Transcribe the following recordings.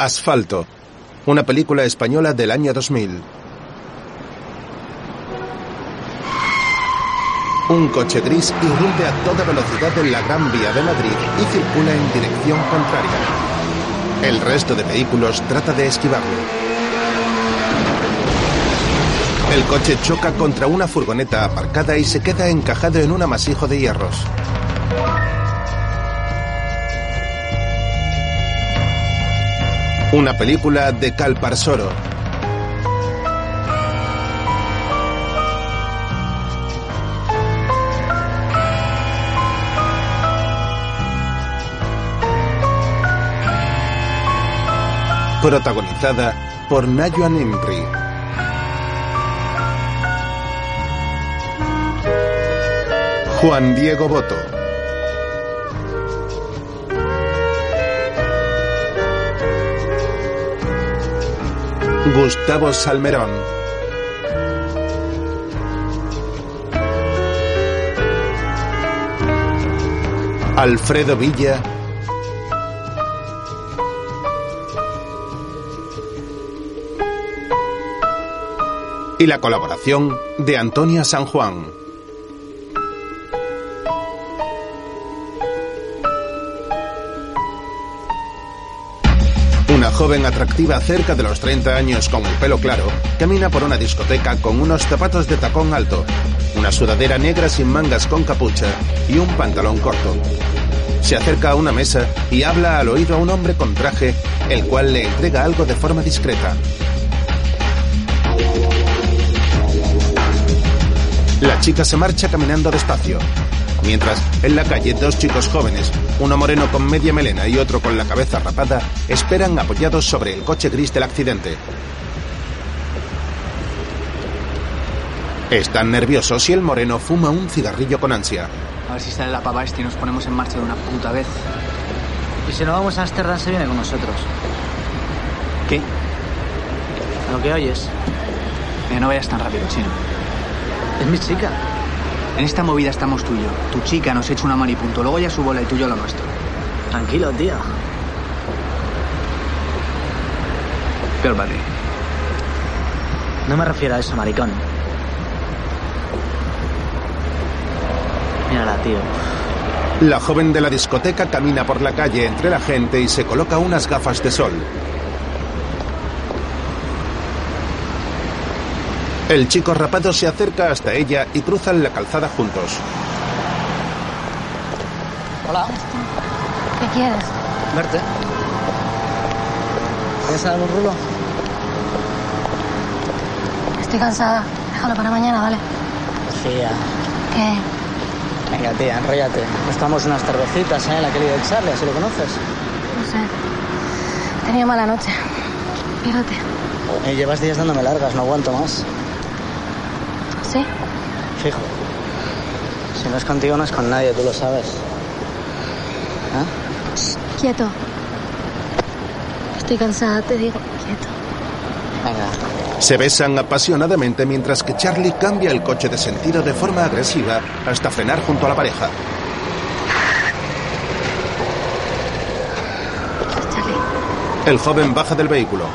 Asfalto, una película española del año 2000. Un coche gris irrumpe a toda velocidad en la Gran Vía de Madrid y circula en dirección contraria. El resto de vehículos trata de esquivarlo. El coche choca contra una furgoneta aparcada y se queda encajado en un amasijo de hierros. Una película de Calparsoro. Protagonizada por Nayuan Impri. Juan Diego Boto. Gustavo Salmerón. Alfredo Villa. Y la colaboración de Antonia San Juan. Joven atractiva cerca de los 30 años con el pelo claro camina por una discoteca con unos zapatos de tacón alto, una sudadera negra sin mangas con capucha y un pantalón corto. Se acerca a una mesa y habla al oído a un hombre con traje, el cual le entrega algo de forma discreta. La chica se marcha caminando despacio. Mientras, en la calle, dos chicos jóvenes, uno moreno con media melena y otro con la cabeza rapada, esperan apoyados sobre el coche gris del accidente. Están nerviosos y el moreno fuma un cigarrillo con ansia. A ver si sale la pava este y nos ponemos en marcha de una puta vez. Y si no vamos a Amsterdam se viene con nosotros. ¿Qué? A lo que oyes. Mira, no vayas tan rápido, chino. Es mi chica. En esta movida estamos tú y yo. Tu chica nos echa una mano y punto. Luego ya su bola y tú y yo lo nuestro. Tranquilo, tío. Peor para ti. No me refiero a eso, maricón. Mírala, tío. La joven de la discoteca camina por la calle entre la gente y se coloca unas gafas de sol. El chico rapado se acerca hasta ella y cruzan la calzada juntos. Hola. ¿Qué quieres? Verte. ¿Quieres dar un rulo? Estoy cansada. Déjalo para mañana, ¿vale? Tía. ¿Qué? Venga, tía, enróllate. Nos tomamos unas cervecitas, ¿eh? La que de Charlie, ¿así lo conoces? No sé. Tenido mala noche. Pírate. Eh, llevas días dándome largas, no aguanto más. ¿Sí? Fijo. Si no es contigo, no es con nadie, tú lo sabes. ¿Ah? Quieto. Estoy cansada, te digo. Quieto. Venga. Se besan apasionadamente mientras que Charlie cambia el coche de sentido de forma agresiva hasta frenar junto a la pareja. Charlie. El joven baja del vehículo.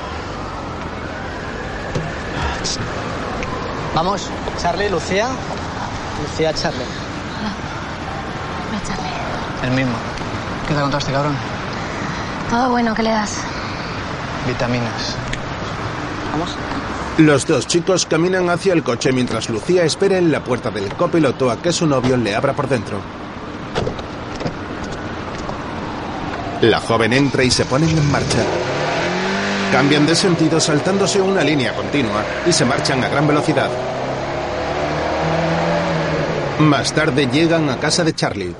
Vamos, Charlie, Lucía. Lucía, Charlie. Hola, Charlie. El mismo. ¿Qué te contaste, cabrón? Todo bueno, ¿qué le das? Vitaminas. Vamos. Los dos chicos caminan hacia el coche mientras Lucía espera en la puerta del copiloto a que su novio le abra por dentro. La joven entra y se ponen en marcha. Cambian de sentido saltándose una línea continua y se marchan a gran velocidad. Más tarde llegan a casa de Charlie.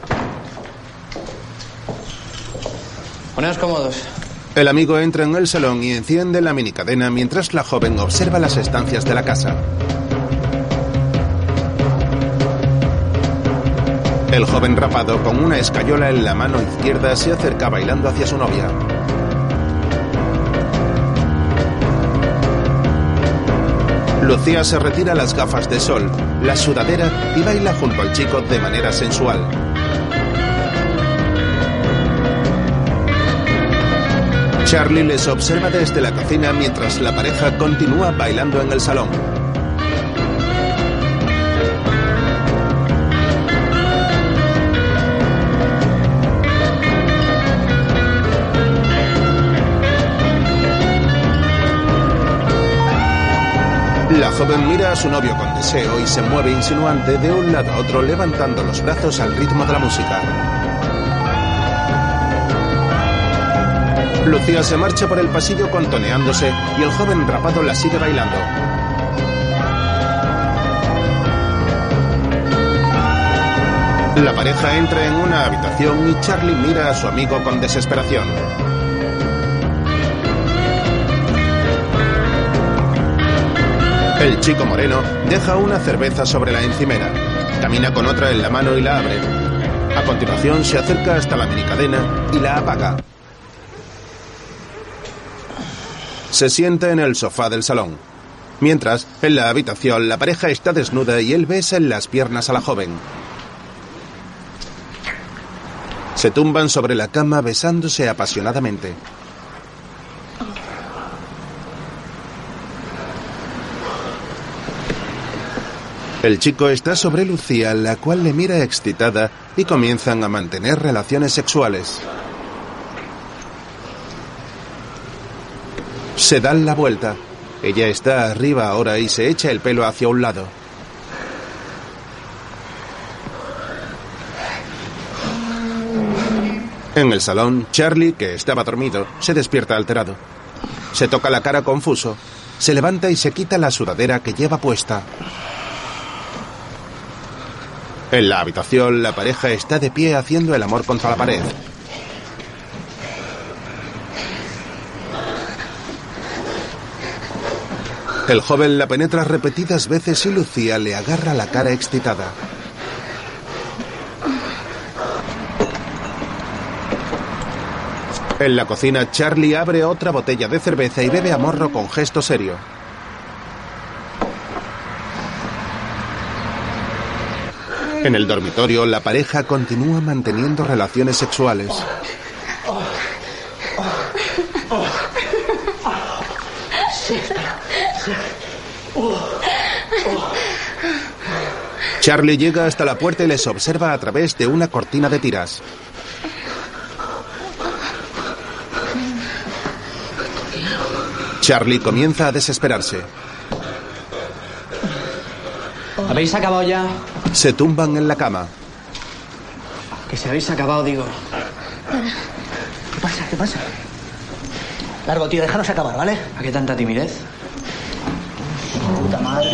Poneos cómodos. El amigo entra en el salón y enciende la minicadena mientras la joven observa las estancias de la casa. El joven rapado con una escayola en la mano izquierda se acerca bailando hacia su novia. Lucía se retira las gafas de sol, la sudadera y baila junto al chico de manera sensual. Charlie les observa desde la cocina mientras la pareja continúa bailando en el salón. La joven mira a su novio con deseo y se mueve insinuante de un lado a otro levantando los brazos al ritmo de la música. Lucía se marcha por el pasillo contoneándose y el joven rapado la sigue bailando. La pareja entra en una habitación y Charlie mira a su amigo con desesperación. El chico moreno deja una cerveza sobre la encimera, camina con otra en la mano y la abre. A continuación se acerca hasta la minicadena y la apaga. Se sienta en el sofá del salón. Mientras, en la habitación, la pareja está desnuda y él besa en las piernas a la joven. Se tumban sobre la cama besándose apasionadamente. El chico está sobre Lucía, la cual le mira excitada y comienzan a mantener relaciones sexuales. Se dan la vuelta. Ella está arriba ahora y se echa el pelo hacia un lado. En el salón, Charlie, que estaba dormido, se despierta alterado. Se toca la cara confuso. Se levanta y se quita la sudadera que lleva puesta. En la habitación, la pareja está de pie haciendo el amor contra la pared. El joven la penetra repetidas veces y Lucía le agarra la cara excitada. En la cocina, Charlie abre otra botella de cerveza y bebe a morro con gesto serio. En el dormitorio, la pareja continúa manteniendo relaciones sexuales. Charlie llega hasta la puerta y les observa a través de una cortina de tiras. Charlie comienza a desesperarse. ¿Habéis acabado ya? Se tumban en la cama. Que si habéis acabado, digo. ¿Qué pasa? ¿Qué pasa? Largo, tío, déjanos acabar, ¿vale? ¿A qué tanta timidez? Puta madre.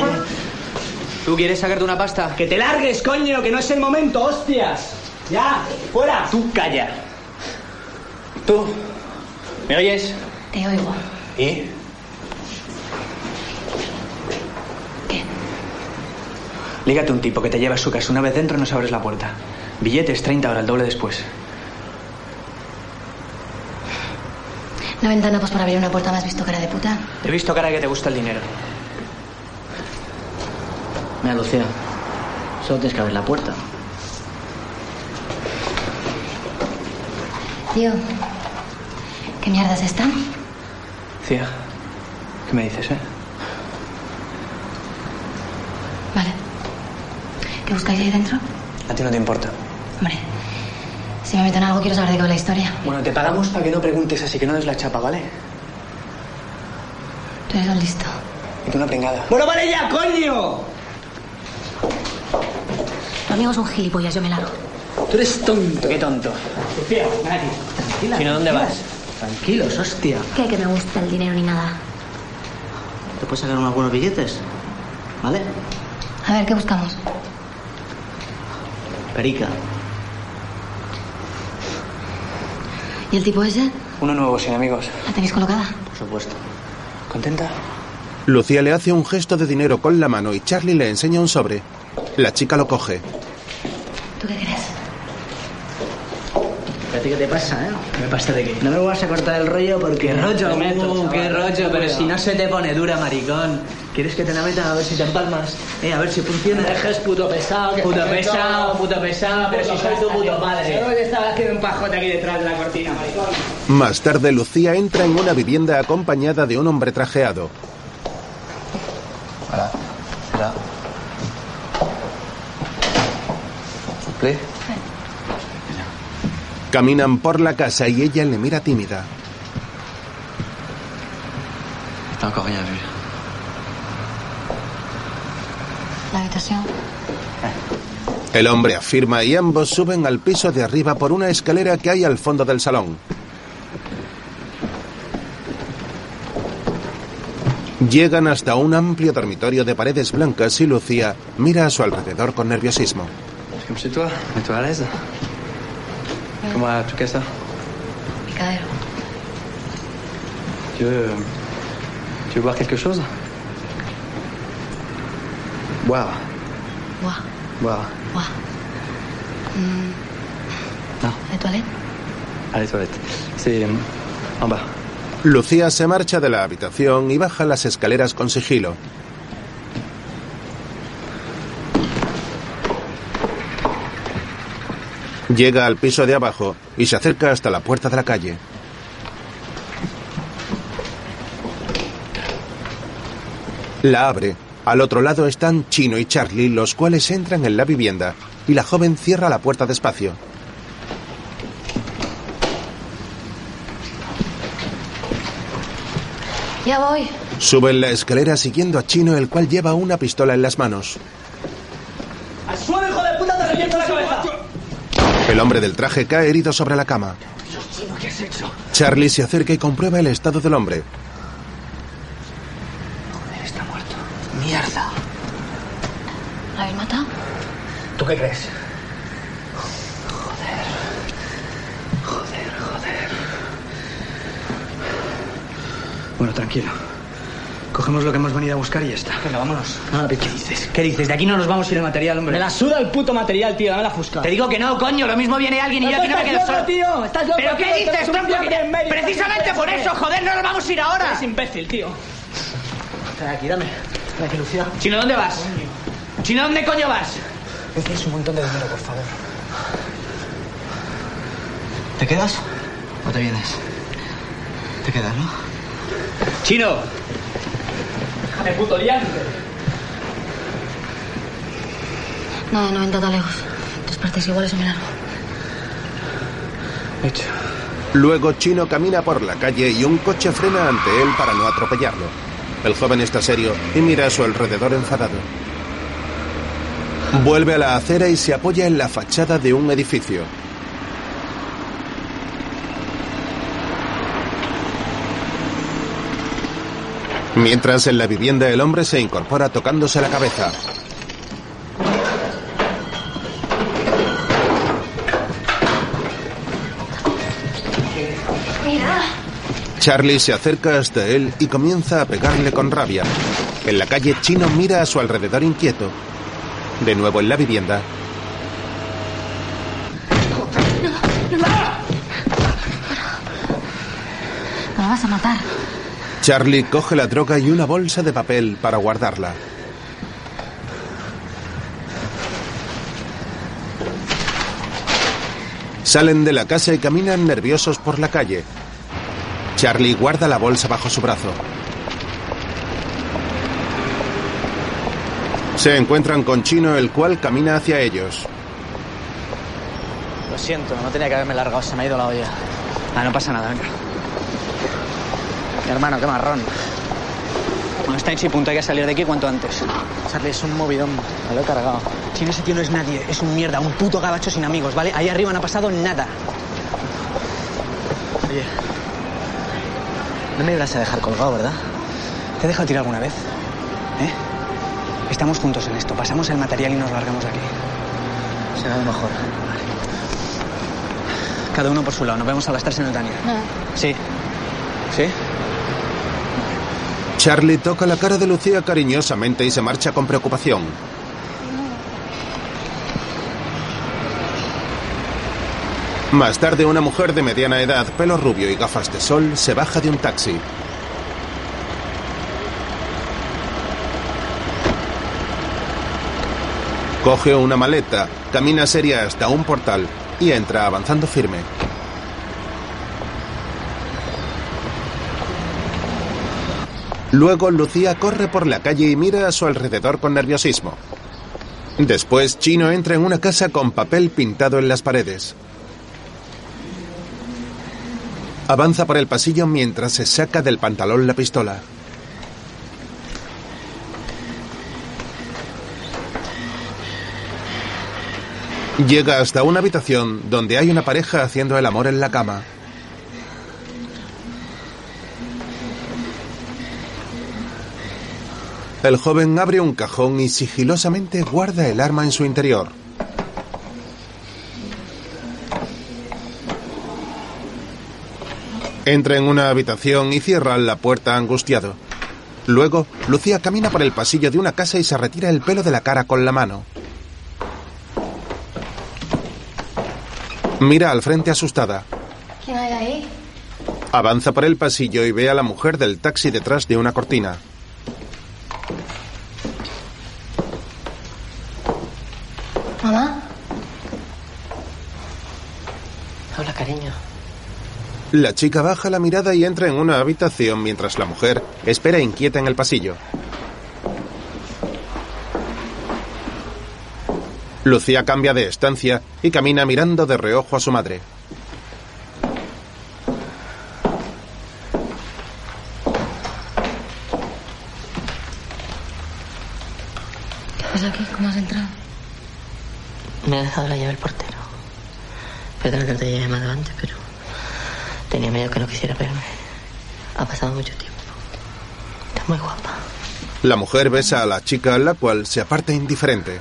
¿Tú quieres sacarte una pasta? Que te largues, coño, que no es el momento, hostias. Ya, fuera. Tú calla. Tú. ¿Me oyes? Te oigo. ¿Y? Lígate un tipo que te lleva a su casa una vez dentro no se abres la puerta. Billetes 30 horas, el doble después. Una ventana, pues para abrir una puerta me has visto cara de puta. Te he visto cara que te gusta el dinero. Mira, Lucía. Solo tienes que abrir la puerta. Tío, ¿qué mierdas están? Lucía, ¿qué me dices, eh? Vale. ¿Qué buscáis ahí dentro? A ti no te importa. Hombre, si me meto en algo quiero saber de qué va la historia. Bueno, te pagamos para que no preguntes así que no des la chapa, ¿vale? Tú eres un listo. Y tú una pringada. Bueno, vale ya, coño. Tu amigo es un gilipollas, yo me largo. Tú eres tonto. ¿Qué tonto? Lucía, ven aquí. Tranquila. Si no, ¿dónde vas? Tranquilos, hostia. ¿Qué? Que me gusta el dinero ni nada. ¿Te puedes sacar unos buenos billetes? ¿Vale? A ver, ¿qué buscamos? Perica. ¿Y el tipo ese? Uno nuevo, sin amigos. ¿La tenéis colocada? Por supuesto. ¿Contenta? Lucía le hace un gesto de dinero con la mano y Charlie le enseña un sobre. La chica lo coge. ¿Tú qué crees? ¿A ti qué te pasa, eh? ¿Me pasa de qué? No me vas a cortar el rollo porque... ¿Qué rollo? te meto, Uh. ¿Qué rollo? Pero Cuidado. si no se te pone dura, maricón. ¿Quieres que te la meta a ver si te empalmas? Eh, a ver si funciona. No dejes puto pesado. Que Puto pesado, puto pesado, pero si soy tu puto padre. Yo que estaba haciendo un pajote aquí detrás de la cortina, maricón. Más tarde, Lucía entra en una vivienda acompañada de un hombre trajeado. Vous plaît. Caminan por la casa y ella le mira tímida. Rien vu. La habitación. El hombre afirma y ambos suben al piso de arriba por una escalera que hay al fondo del salón. Llegan hasta un amplio dormitorio de paredes blancas y Lucía mira a su alrededor con nerviosismo. Comment va tout cas ça Picadero. Tu veux. Tu veux boire quelque chose Boire. Buah, Boire. buah. Non, ¿De toilette? à les toilettes. C'est. euh, En bas. Lucía se marcha de la habitación y baja las escaleras con sigilo. Llega al piso de abajo y se acerca hasta la puerta de la calle. La abre. Al otro lado están Chino y Charlie, los cuales entran en la vivienda, y la joven cierra la puerta despacio. Ya voy. Suben la escalera siguiendo a Chino, el cual lleva una pistola en las manos. ¡Al suelo, hijo de puta, te reviento la cabeza! El hombre del traje cae herido sobre la cama. ¿Qué has hecho? Charlie se acerca y comprueba el estado del hombre. Joder, está muerto. ¡Mierda! ¿La habéis matado? ¿Tú qué crees? Joder. Joder, joder. Bueno, tranquilo. Cogemos lo que hemos venido a buscar y ya está. Venga, vámonos. No, ¿Qué dices? ¿Qué dices? De aquí no nos vamos a ir el material, hombre. Me la suda el puto material, tío. Dame la fusca. Te digo que no, coño. Lo mismo viene alguien y yo aquí no me quedo solo. tío. Estás loco, ¿Pero qué dices, tronco? Precisamente por eso, joder, no nos vamos a ir ahora. Eres imbécil, tío. Trae aquí, dame. Trae aquí, Lucía. Chino, ¿dónde vas? Chino, ¿dónde coño vas? Necesitas un montón de dinero, por favor. ¿Te quedas o te vienes? Te quedas, ¿no? Chino. Déjame puto liante. No, de 90 talegos. Dos partes iguales o me largo. Hecho. Luego Chino camina por la calle y un coche frena ante él para no atropellarlo. El joven está serio y mira a su alrededor enfadado. Vuelve a la acera y se apoya en la fachada de un edificio. Mientras en la vivienda el hombre se incorpora tocándose la cabeza. Charlie se acerca hasta él y comienza a pegarle con rabia. En la calle, Chino mira a su alrededor inquieto. De nuevo en la vivienda, Me vas a matar. Charlie coge la droga y una bolsa de papel para guardarla. Salen de la casa y caminan nerviosos por la calle. Charlie guarda la bolsa bajo su brazo. Se encuentran con Chino, el cual camina hacia ellos. Lo siento, no tenía que haberme largado. Se me ha ido la olla. Ah, no pasa nada, venga. Hermano, qué marrón. Bueno, está hecho y punto. Hay que salir de aquí cuanto antes. Charlie, es un movidón. Me lo he cargado. Chino, ese tío no es nadie. Es un mierda. Un puto gabacho sin amigos, ¿vale? Ahí arriba no ha pasado nada. Oye. No me ibas a dejar colgado, ¿verdad? ¿Te he dejado tirar alguna vez? ¿Eh? Estamos juntos en esto. Pasamos el material y nos largamos de aquí. Será lo mejor. Cada uno por su lado. Nos vemos a las tres en el Daniel. No. Sí. ¿Sí? Charlie toca la cara de Lucía cariñosamente y se marcha con preocupación. Más tarde, una mujer de mediana edad, pelo rubio y gafas de sol, se baja de un taxi. Coge una maleta, camina seria hasta un portal y entra avanzando firme. Luego Lucía corre por la calle y mira a su alrededor con nerviosismo. Después Chino entra en una casa con papel pintado en las paredes. Avanza por el pasillo mientras se saca del pantalón la pistola. Llega hasta una habitación donde hay una pareja haciendo el amor en la cama. El joven abre un cajón y sigilosamente guarda el arma en su interior. Entra en una habitación y cierra la puerta angustiado. Luego, Lucía camina por el pasillo de una casa y se retira el pelo de la cara con la mano. Mira al frente asustada. ¿Quién hay ahí? Avanza por el pasillo y ve a la mujer del taxi detrás de una cortina. ¿Mamá? Hola, cariño. La chica baja la mirada y entra en una habitación mientras la mujer espera inquieta en el pasillo. Lucía cambia de estancia y camina mirando de reojo a su madre. ¿Qué pasa aquí? ¿Cómo has entrado? Me ha dejado la llave el portero. Perdona que no te haya llamado antes, pero miedo que no quisiera verme. Ha pasado mucho tiempo. Estás muy guapa. La mujer besa a la chica, la cual se aparta indiferente.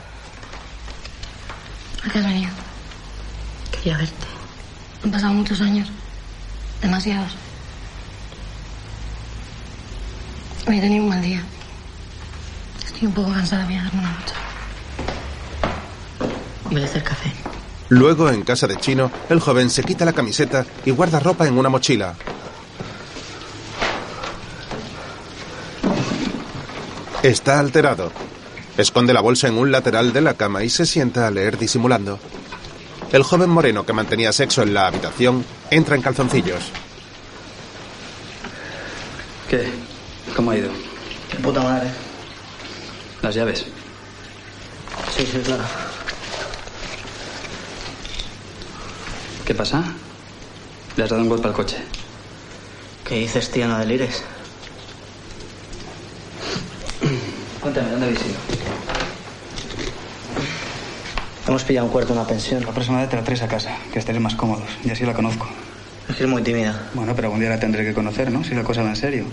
¿A qué has venido? Quería verte. Han pasado muchos años. Demasiados. Hoy he tenido un mal día. Estoy un poco cansada. Voy a darme una ducha. Voy a hacer café. Luego, en casa de Chino, el joven se quita la camiseta y guarda ropa en una mochila. Está alterado. Esconde la bolsa en un lateral de la cama y se sienta a leer disimulando. El joven moreno que mantenía sexo en la habitación entra en calzoncillos. ¿Qué? ¿Cómo ha ido? De puta madre. Las llaves. Sí, sí, claro. ¿Qué pasa? Le has dado un golpe al coche. ¿Qué dices, tío? No delires. Cuéntame, ¿dónde habéis ido? Hemos pillado un cuarto en una pensión. La próxima vez te la traes a casa, que estaréis más cómodos. Y así la conozco. Es que es muy tímida. Bueno, pero algún día la tendré que conocer, ¿no? Si la cosa va en serio.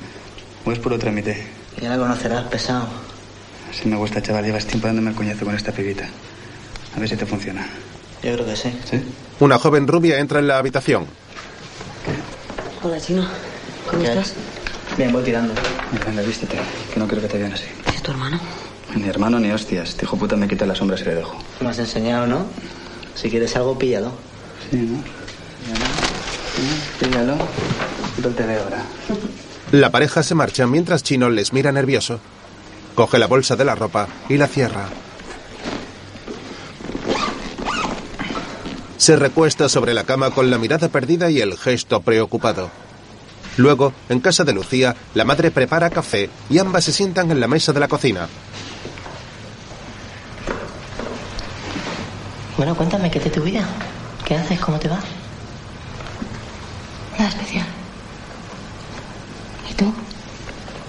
O es puro trámite. Ya la conocerás, pesado. Si me gusta, chaval, llevas tiempo dándome el coñazo con esta pibita. A ver si te funciona. Yo creo que sí. ¿Sí? Una joven rubia entra en la habitación. Hola, chino. ¿Cómo estás? Bien, voy tirando. Venga, vístete, que no quiero que te vean así. ¿Es tu hermano? Ni hermano ni hostias. Este hijo puta me quita las sombras y le dejo. Me has enseñado, ¿no? Si quieres algo, píllalo. Sí, ¿no? Píllalo. Yo te veo ahora. La pareja se marcha mientras Chino les mira nervioso. Coge la bolsa de la ropa y la cierra. Se recuesta sobre la cama con la mirada perdida y el gesto preocupado. Luego, en casa de Lucía, la madre prepara café y ambas se sientan en la mesa de la cocina. Bueno, cuéntame, ¿qué es de tu vida? ¿Qué haces? ¿Cómo te va? Nada especial. ¿Y tú?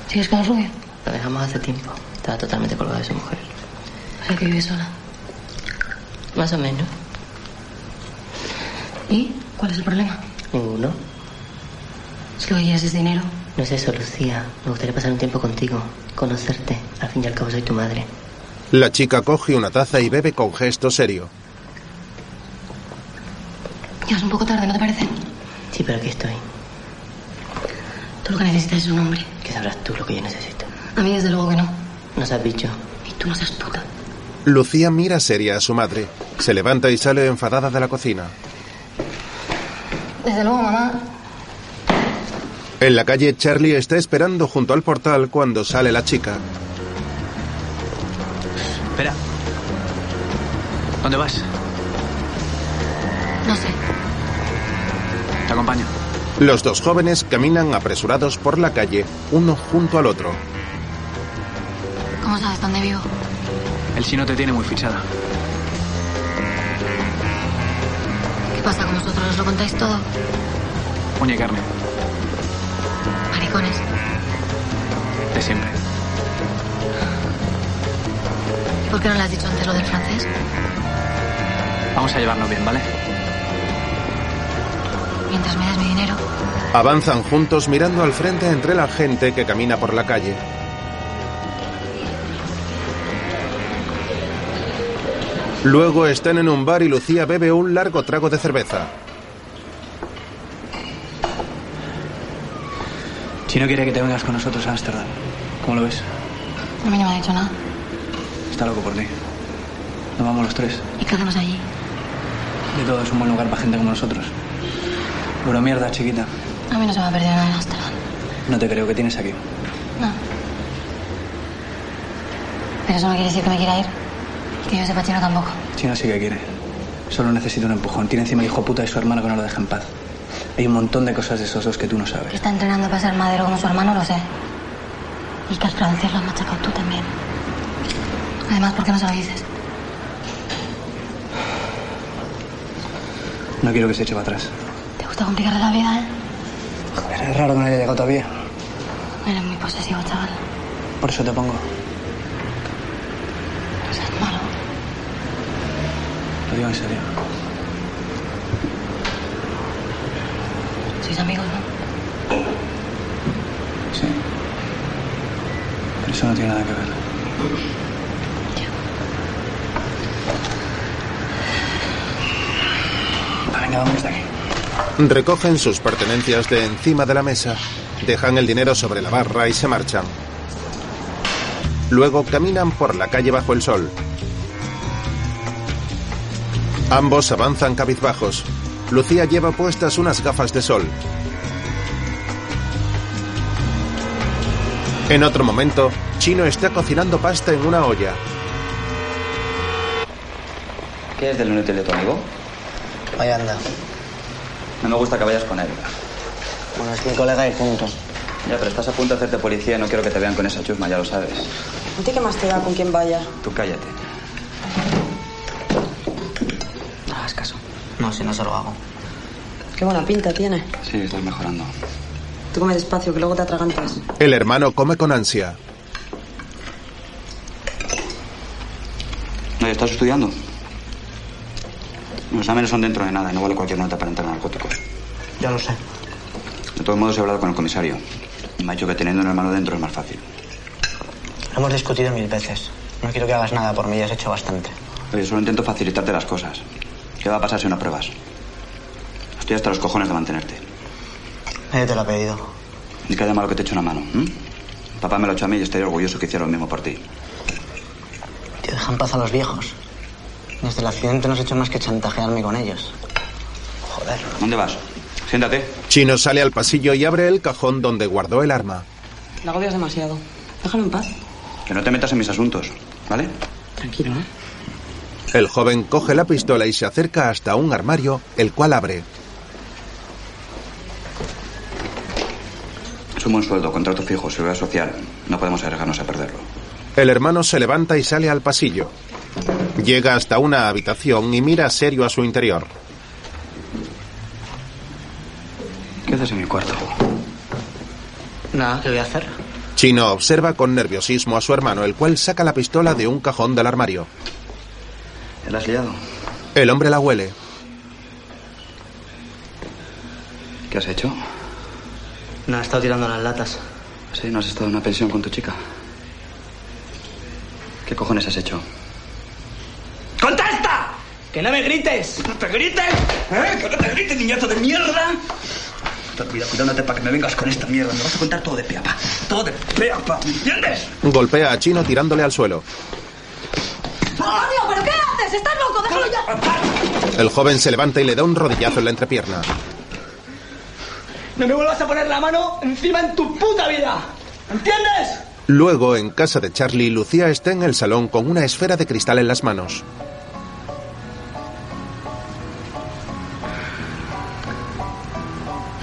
¿Sigues con rubio? Lo dejamos hace tiempo. Estaba totalmente colgado de su mujer. ¿Para que vive sola? Más o menos. ¿Y? ¿Cuál es el problema? Ninguno. Si lo que quieres es dinero. No es eso, Lucía. Me gustaría pasar un tiempo contigo. Conocerte. Al fin y al cabo soy tu madre. La chica coge una taza y bebe con gesto serio. Ya es un poco tarde, ¿no te parece? Sí, pero aquí estoy. Tú lo que necesitas es un hombre. ¿Qué sabrás tú lo que yo necesito? A mí desde luego que no. Nos has dicho. Y tú no seas puta. Lucía mira seria a su madre. Se levanta y sale enfadada de la cocina. Desde luego, mamá. En la calle, Charlie está esperando junto al portal cuando sale la chica. Espera. ¿Dónde vas? No sé. Te acompaño. Los dos jóvenes caminan apresurados por la calle, uno junto al otro. ¿Cómo sabes dónde vivo? El chino te tiene muy fichada. Pasa con vosotros? ¿Os lo contáis todo? Uña y carne. Maricones. De siempre. ¿Y por qué no le has dicho antes lo del francés? Vamos a llevarnos bien, ¿vale? Mientras me des mi dinero. Avanzan juntos mirando al frente entre la gente que camina por la calle. Luego están en un bar y Lucía bebe un largo trago de cerveza. Chino quiere que te vengas con nosotros a Ámsterdam. ¿Cómo lo ves? A mí no me ha dicho nada. Está loco por ti. Nos vamos los tres. ¿Y qué hacemos allí? De todo es un buen lugar para gente como nosotros. Pura mierda, chiquita. A mí no se me ha perdido nada en Amsterdam. No te creo que tienes aquí. No. Pero eso no quiere decir que me quiera ir. Que yo sepa chino tampoco. Chino sí que quiere. Solo necesita un empujón. Tiene encima el hijo puta de su hermano que no lo deja en paz. Hay un montón de cosas de esos dos que tú no Que sabes. está entrenando para ser madero como su hermano, lo sé. Y que al francés lo has machacado tú también. Además, ¿por qué no se lo dices? No quiero que se eche para atrás. Te gusta complicarle la vida, ¿eh? Joder, es raro que no haya llegado todavía. Eres muy posesivo, chaval. Por eso te pongo. Eres malo. Lo digo en serio. Sois amigos, ¿no? Sí. Pero eso no tiene nada que ver. Venga, vamos de aquí. Recogen sus pertenencias de encima de la mesa, dejan el dinero sobre la barra y se marchan. Luego caminan por la calle bajo el sol. Ambos avanzan cabizbajos. Lucía lleva puestas unas gafas de sol. En otro momento, Chino está cocinando pasta en una olla. ¿Qué es del inútil de tu amigo? Ahí anda. No me gusta que vayas con él. Bueno, es mi colega y punto. Ya, pero estás a punto de hacerte policía y no quiero que te vean con esa chusma, ya lo sabes. ¿A ti qué más te da con quién vaya? Tú cállate. No, si no se lo hago. Qué buena pinta tiene. Sí, estás mejorando. Tú come despacio, que luego te atragantas. El hermano come con ansia. Oye, ¿estás estudiando? Los exámenes son dentro de nada y no vale cualquier nota para entrar a narcóticos. Ya lo sé. De todos modos, he hablado con el comisario. Y me ha dicho que teniendo un hermano dentro es más fácil. Lo hemos discutido mil veces. No quiero que hagas nada por mí, ya has hecho bastante. Oye, solo intento facilitarte las cosas. ¿Qué va a pasar si no pruebas? Estoy hasta los cojones de mantenerte. Nadie te lo ha pedido. Ni que haya malo que te eche una mano. ¿m? Papá me lo echó a mí y estoy orgulloso que hiciera lo mismo por ti. Tío, deja en paz a los viejos. Desde el accidente no has hecho más que chantajearme con ellos. Joder. ¿Dónde vas? Siéntate. Chino sale al pasillo y abre el cajón donde guardó el arma. La agobias demasiado. Déjalo en paz. Que no te metas en mis asuntos, ¿vale? Tranquilo, ¿eh? El joven coge la pistola y se acerca hasta un armario, el cual abre. Es un buen sueldo, contrato fijo, seguridad social. No podemos arriesgarnos a perderlo. El hermano se levanta y sale al pasillo. Llega hasta una habitación y mira serio a su interior. ¿Qué haces en mi cuarto? Nada, ¿qué voy a hacer? Chino observa con nerviosismo a su hermano, el cual saca la pistola de un cajón del armario. ¿Te la has liado? El hombre la huele. ¿Qué has hecho? No, he estado tirando las latas. Sí, ¿no has estado en una pensión con tu chica? ¿Qué cojones has hecho? ¡Contesta! ¡Que no me grites! ¡No te grites! ¿Eh? ¡Que no te grites, niñato de mierda! Cuidado, cuidándote para que me vengas con esta mierda. Me vas a contar todo de peapa. Todo de peapa. ¿Me entiendes? Golpea a Chino tirándole al suelo. ¡Antonio, pero qué haces! ¡Estás loco! ¡Déjalo ya! El joven se levanta y le da un rodillazo en la entrepierna. no me vuelvas a poner la mano encima en tu puta vida. ¿Entiendes? Luego, en casa de Charlie, Lucía está en el salón con una esfera de cristal en las manos.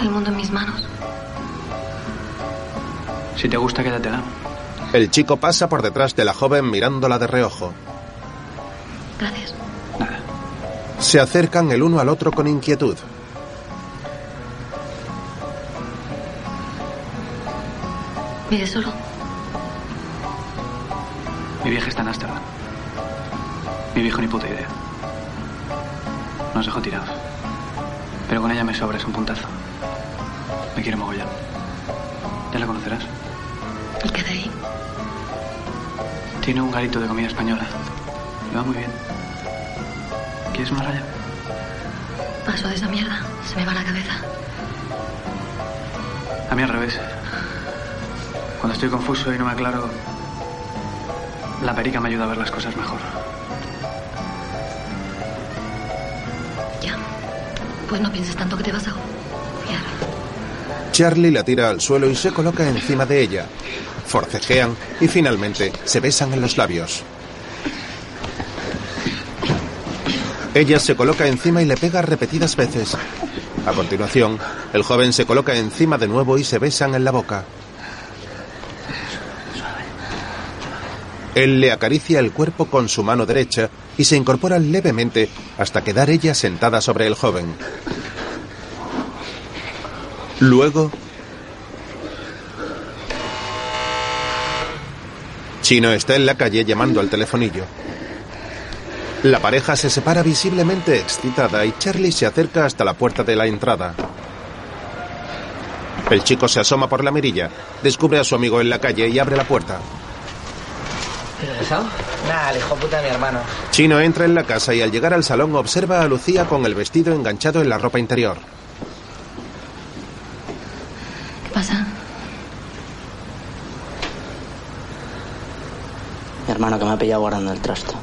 El mundo en mis manos. Si te gusta, quédatela. El chico pasa por detrás de la joven mirándola de reojo. Gracias. Nada. Se acercan el uno al otro con inquietud. ¿Vives solo? Mi vieja está en Ámsterdam. Mi viejo ni puta idea. Nos dejó tirados. Pero con ella me sobra, es un puntazo. Me quiere mogollón. Ya la conocerás. ¿Y qué de ahí? Tiene un garito de comida española. Va muy bien. ¿Quieres una raya? Paso de esa mierda. Se me va la cabeza. A mí al revés. Cuando estoy confuso y no me aclaro, la perica me ayuda a ver las cosas mejor. Ya. Pues no pienses tanto que te vas a. Charlie la tira al suelo y se coloca encima de ella. Forcejean y finalmente se besan en los labios. Ella se coloca encima y le pega repetidas veces. A continuación, el joven se coloca encima de nuevo y se besan en la boca. Él le acaricia el cuerpo con su mano derecha y se incorpora levemente hasta quedar ella sentada sobre el joven. Luego... Chino está en la calle llamando al telefonillo. La pareja se separa visiblemente excitada y Charlie se acerca hasta la puerta de la entrada. El chico se asoma por la mirilla, descubre a su amigo en la calle y abre la puerta. Nah, el hijo puta de mi hermano. Chino entra en la casa y al llegar al salón observa a Lucía con el vestido enganchado en la ropa interior. ¿Qué pasa? Mi hermano que me ha pillado guardando el trasto.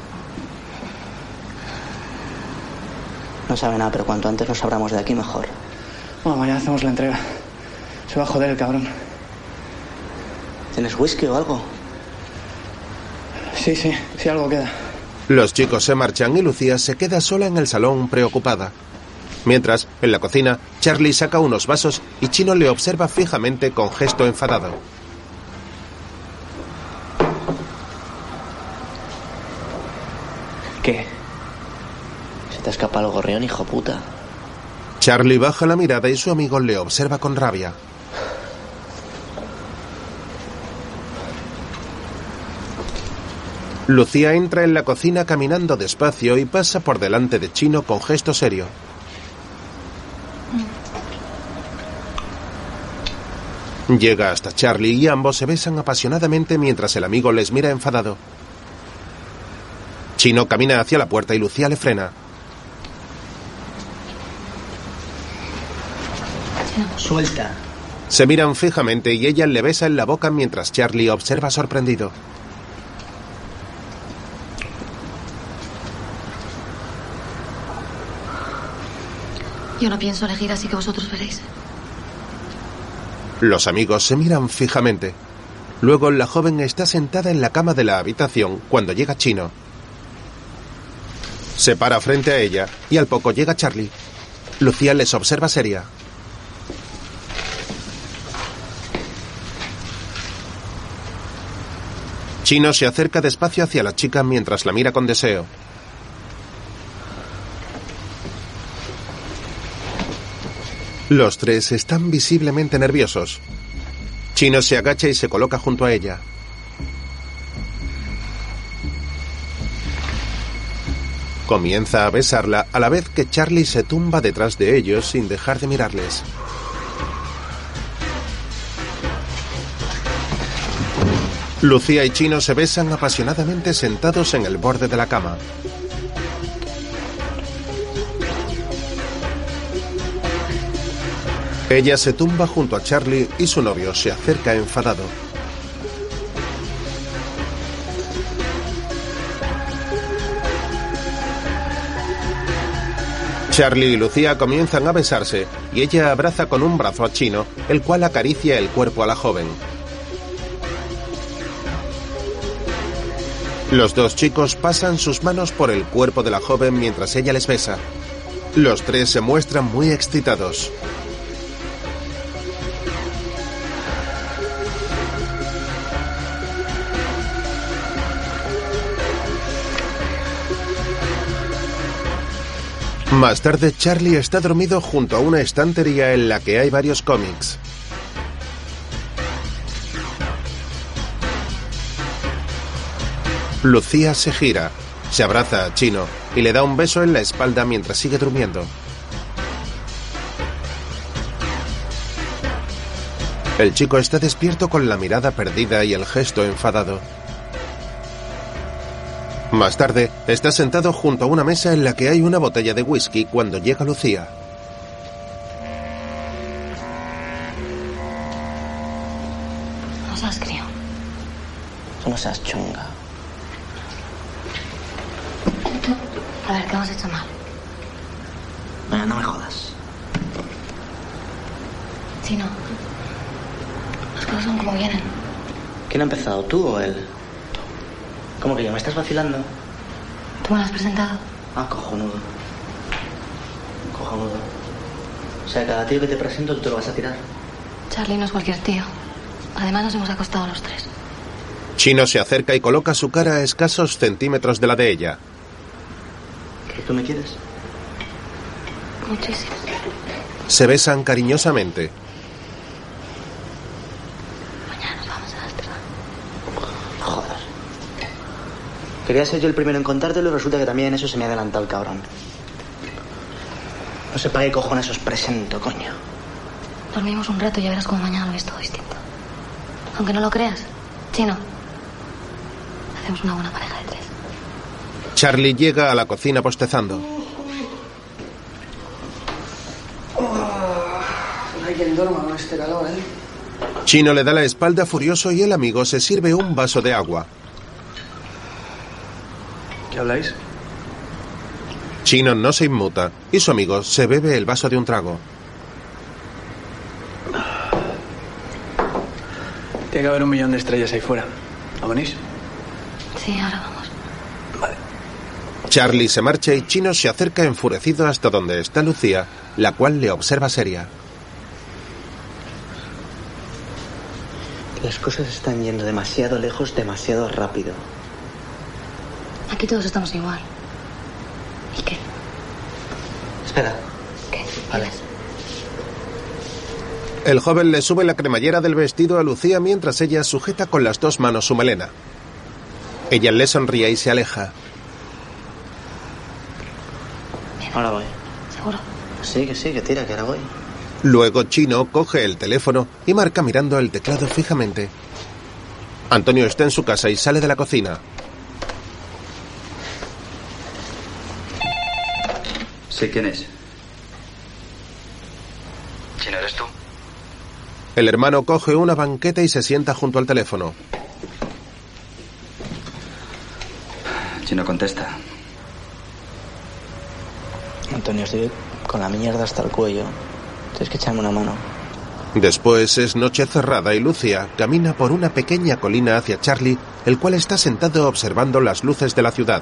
No sabe nada, pero cuanto antes nos abramos de aquí, mejor. Bueno, mañana hacemos la entrega. Se va a joder el cabrón. ¿Tienes whisky o algo? Sí, sí, sí, algo queda. Los chicos se marchan y Lucía se queda sola en el salón preocupada. Mientras, en la cocina, Charlie saca unos vasos y Chino le observa fijamente con gesto enfadado. ¿Qué? Te escapa el gorrión, hijo puta. Charlie baja la mirada y su amigo le observa con rabia. Lucía entra en la cocina caminando despacio y pasa por delante de Chino con gesto serio. Llega hasta Charlie y ambos se besan apasionadamente mientras el amigo les mira enfadado. Chino camina hacia la puerta y Lucía le frena. Suelta. Se miran fijamente y ella le besa en la boca mientras Charlie observa sorprendido. Yo no pienso elegir, así que vosotros veréis. Los amigos se miran fijamente. Luego la joven está sentada en la cama de la habitación cuando llega Chino. Se para frente a ella y al poco llega Charlie. Lucía les observa seria. Chino se acerca despacio hacia la chica mientras la mira con deseo. Los tres están visiblemente nerviosos. Chino se agacha y se coloca junto a ella. Comienza a besarla a la vez que Charlie se tumba detrás de ellos sin dejar de mirarles. Lucía y Chino se besan apasionadamente sentados en el borde de la cama. Ella se tumba junto a Charlie y su novio se acerca enfadado. Charlie y Lucía comienzan a besarse y ella abraza con un brazo a Chino, el cual acaricia el cuerpo a la joven. Los dos chicos pasan sus manos por el cuerpo de la joven mientras ella les besa. Los tres se muestran muy excitados. Más tarde, Charlie está dormido junto a una estantería en la que hay varios cómics. Lucía se gira, se abraza a Chino y le da un beso en la espalda mientras sigue durmiendo. El chico está despierto con la mirada perdida y el gesto enfadado. Más tarde, está sentado junto a una mesa en la que hay una botella de whisky cuando llega Lucía. No seas chunga. A ver, ¿qué hemos hecho mal? Venga, no me jodas. Chino. Vienen. ¿Quién ha empezado, tú o él? ¿Cómo que yo? ¿Me estás vacilando? ¿Tú me lo has presentado? Ah, cojonudo. Cojonudo. O sea, cada tío que te presento tú te lo vas a tirar. Charlie no es cualquier tío. Además nos hemos acostado los tres. Chino se acerca y coloca su cara a escasos centímetros de la de ella. ¿Que tú me quieres? Muchísimo. Se besan cariñosamente. Mañana nos vamos a Ámsterdam. Joder. Quería ser yo el primero en contártelo y resulta que también en eso se me ha adelantado el cabrón. No sé para qué cojones os presento, coño. Dormimos un rato y ya verás como mañana lo ves todo distinto. Aunque no lo creas, Chino. Hacemos una buena pareja de tres. Charlie llega a la cocina postezando. No hay quien duerma con este calor, ¿eh? Chino le da la espalda furioso y el amigo se sirve un vaso de agua. ¿Qué habláis? Chino no se inmuta y su amigo se bebe el vaso de un trago. Tiene que haber un millón de estrellas ahí fuera. ¿A venís? Sí, ahora vamos. Charlie se marcha y Chino se acerca enfurecido hasta donde está Lucía, la cual le observa seria. Las cosas están yendo demasiado lejos, demasiado rápido. Aquí todos estamos igual. ¿Y qué? Espera. ¿Qué? Vale. El joven le sube la cremallera del vestido a Lucía mientras ella sujeta con las dos manos su melena. Ella le sonríe y se aleja. Ahora voy. ¿Seguro? Sí, que sí, que tira, que ahora voy. Luego Chino coge el teléfono y marca mirando el teclado fijamente. Antonio está en su casa y sale de la cocina. Sí, ¿quién es? ¿Quién eres tú? El hermano coge una banqueta y se sienta junto al teléfono. Chino contesta. Antonio, estoy con la mierda hasta el cuello. Tienes que echarme una mano. Después es noche cerrada y Lucia camina por una pequeña colina hacia Charlie, el cual está sentado observando las luces de la ciudad.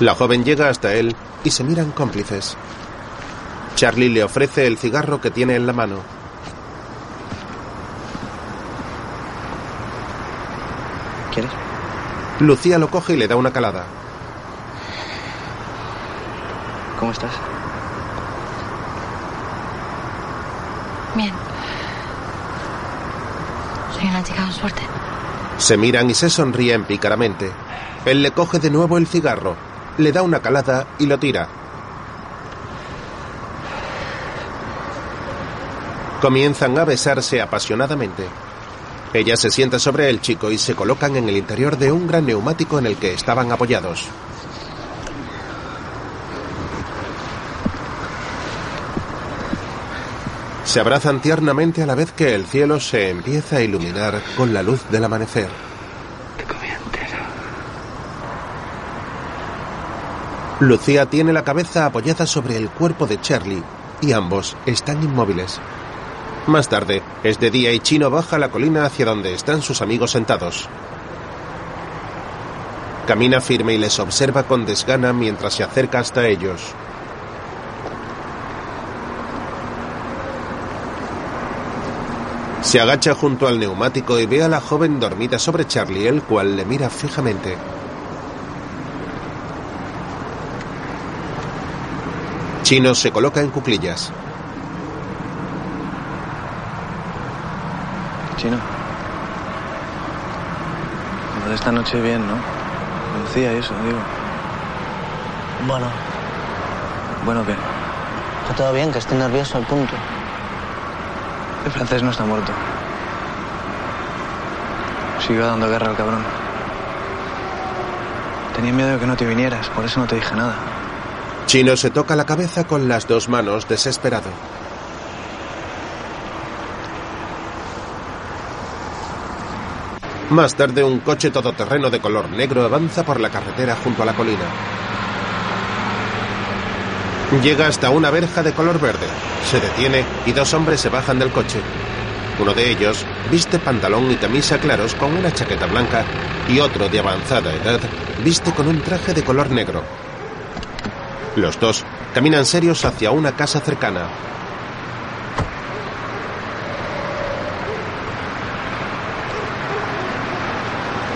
La joven llega hasta él y se miran cómplices. Charlie le ofrece el cigarro que tiene en la mano. ¿Quieres? Lucía lo coge y le da una calada. ¿Cómo estás? Bien. Soy una chica con suerte. Se miran y se sonríen pícaramente. Él le coge de nuevo el cigarro, le da una calada y lo tira. Comienzan a besarse apasionadamente. Ella se sienta sobre el chico y se colocan en el interior de un gran neumático en el que estaban apoyados. Se abrazan tiernamente a la vez que el cielo se empieza a iluminar con la luz del amanecer. Lucía tiene la cabeza apoyada sobre el cuerpo de Charlie y ambos están inmóviles. Más tarde, es de día y Chino baja la colina hacia donde están sus amigos sentados. Camina firme y les observa con desgana mientras se acerca hasta ellos. Se agacha junto al neumático y ve a la joven dormida sobre Charlie, el cual le mira fijamente. Chino se coloca en cuclillas. Chino. Lo de esta noche bien, ¿no? Lucía y eso, digo. Bueno, Bueno, ¿qué? está todo bien, que estoy nervioso al punto. El francés no está muerto. Sigo dando guerra al cabrón. Tenía miedo de que no te vinieras, por eso no te dije nada. Chino se toca la cabeza con las dos manos, desesperado. Más tarde, un coche todoterreno de color negro avanza por la carretera junto a la colina. Llega hasta una verja de color verde. Se detiene y dos hombres se bajan del coche. Uno de ellos viste pantalón y camisa claros con una chaqueta blanca y otro de avanzada edad viste con un traje de color negro. Los dos caminan serios hacia una casa cercana.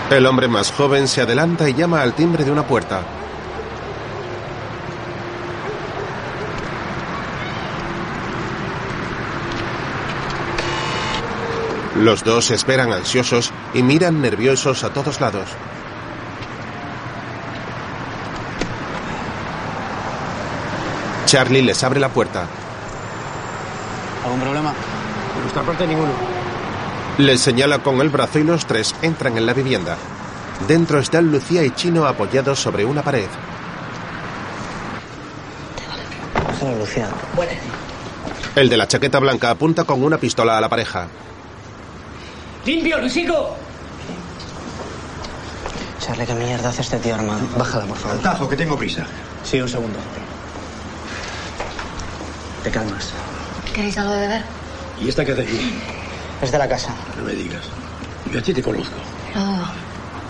El hombre más joven se adelanta y llama al timbre de una puerta. Los dos esperan ansiosos y miran nerviosos a todos lados. Charlie les abre la puerta. ¿Algún problema? Por nuestra parte, ninguno. Les señala con el brazo y los tres entran en la vivienda. Dentro están Lucía y Chino apoyados sobre una pared. Solo Lucía. El de la chaqueta blanca apunta con una pistola a la pareja. ¡Limpio, Luisico! Charlie, ¿qué mierda hace este tío armado? Bájala, por favor. Tajo, que tengo prisa. Sí, un segundo. Te calmas. ¿Queréis algo de beber? ¿Y esta qué hace aquí? Es de la casa. No me digas. Yo a ti te conozco. Lo dudo.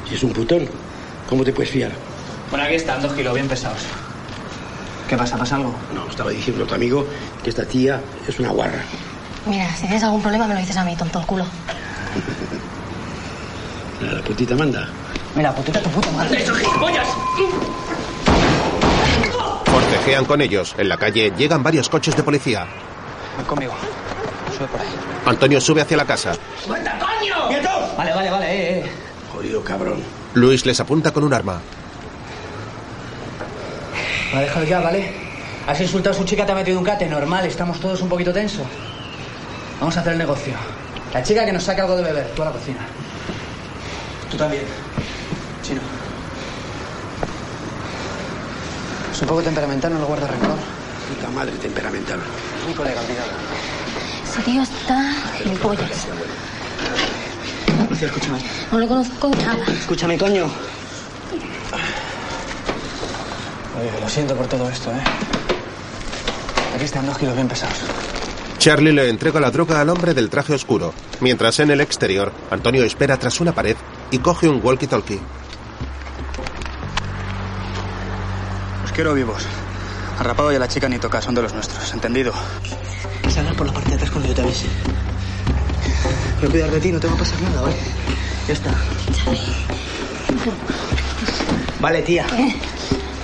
Si es un putón, ¿cómo te puedes fiar? Bueno, aquí están, dos kilos bien pesados. ¿Qué pasa? ¿Pasa algo? No, estaba diciendo tu amigo que esta tía es una guarra. Mira, si tienes algún problema me lo dices a mí, tonto el culo. La putita manda. Mira, putita tu puta madre. ¡Eso, gilipollas! Forcejean con ellos. En la calle llegan varios coches de policía. Ven conmigo. Sube por ahí. Antonio sube hacia la casa. ¡Suelta, coño! Vale, vale, vale, eh, eh. Jodido cabrón. Luis les apunta con un arma. Va, déjalo ya, ¿vale? Has insultado a su chica, te ha metido un cate. Normal, estamos todos un poquito tensos. Vamos a hacer el negocio. La chica que nos saque algo de beber, tú a la cocina. Tú también. Chino. Es un poco temperamental, no lo guarda rencor. Puta madre temperamental. Mi colega, olvidado. Ese tío está gilipollas. Lucía, escúchame. No le conozco nada. Escúchame, coño. Oye, lo siento por todo esto, ¿eh? Aquí están dos kilos bien pesados. Charlie le entrega la droga al hombre del traje oscuro, mientras en el exterior Antonio espera tras una pared y coge un walkie-talkie. Quiero vivos. Al rapado y a la chica ni toca, son de los nuestros, ¿entendido? Salgan por la parte de atrás cuando yo te avise. Voy a cuidar de ti, no te va a pasar nada, ¿vale? Ya está. Vale, tía.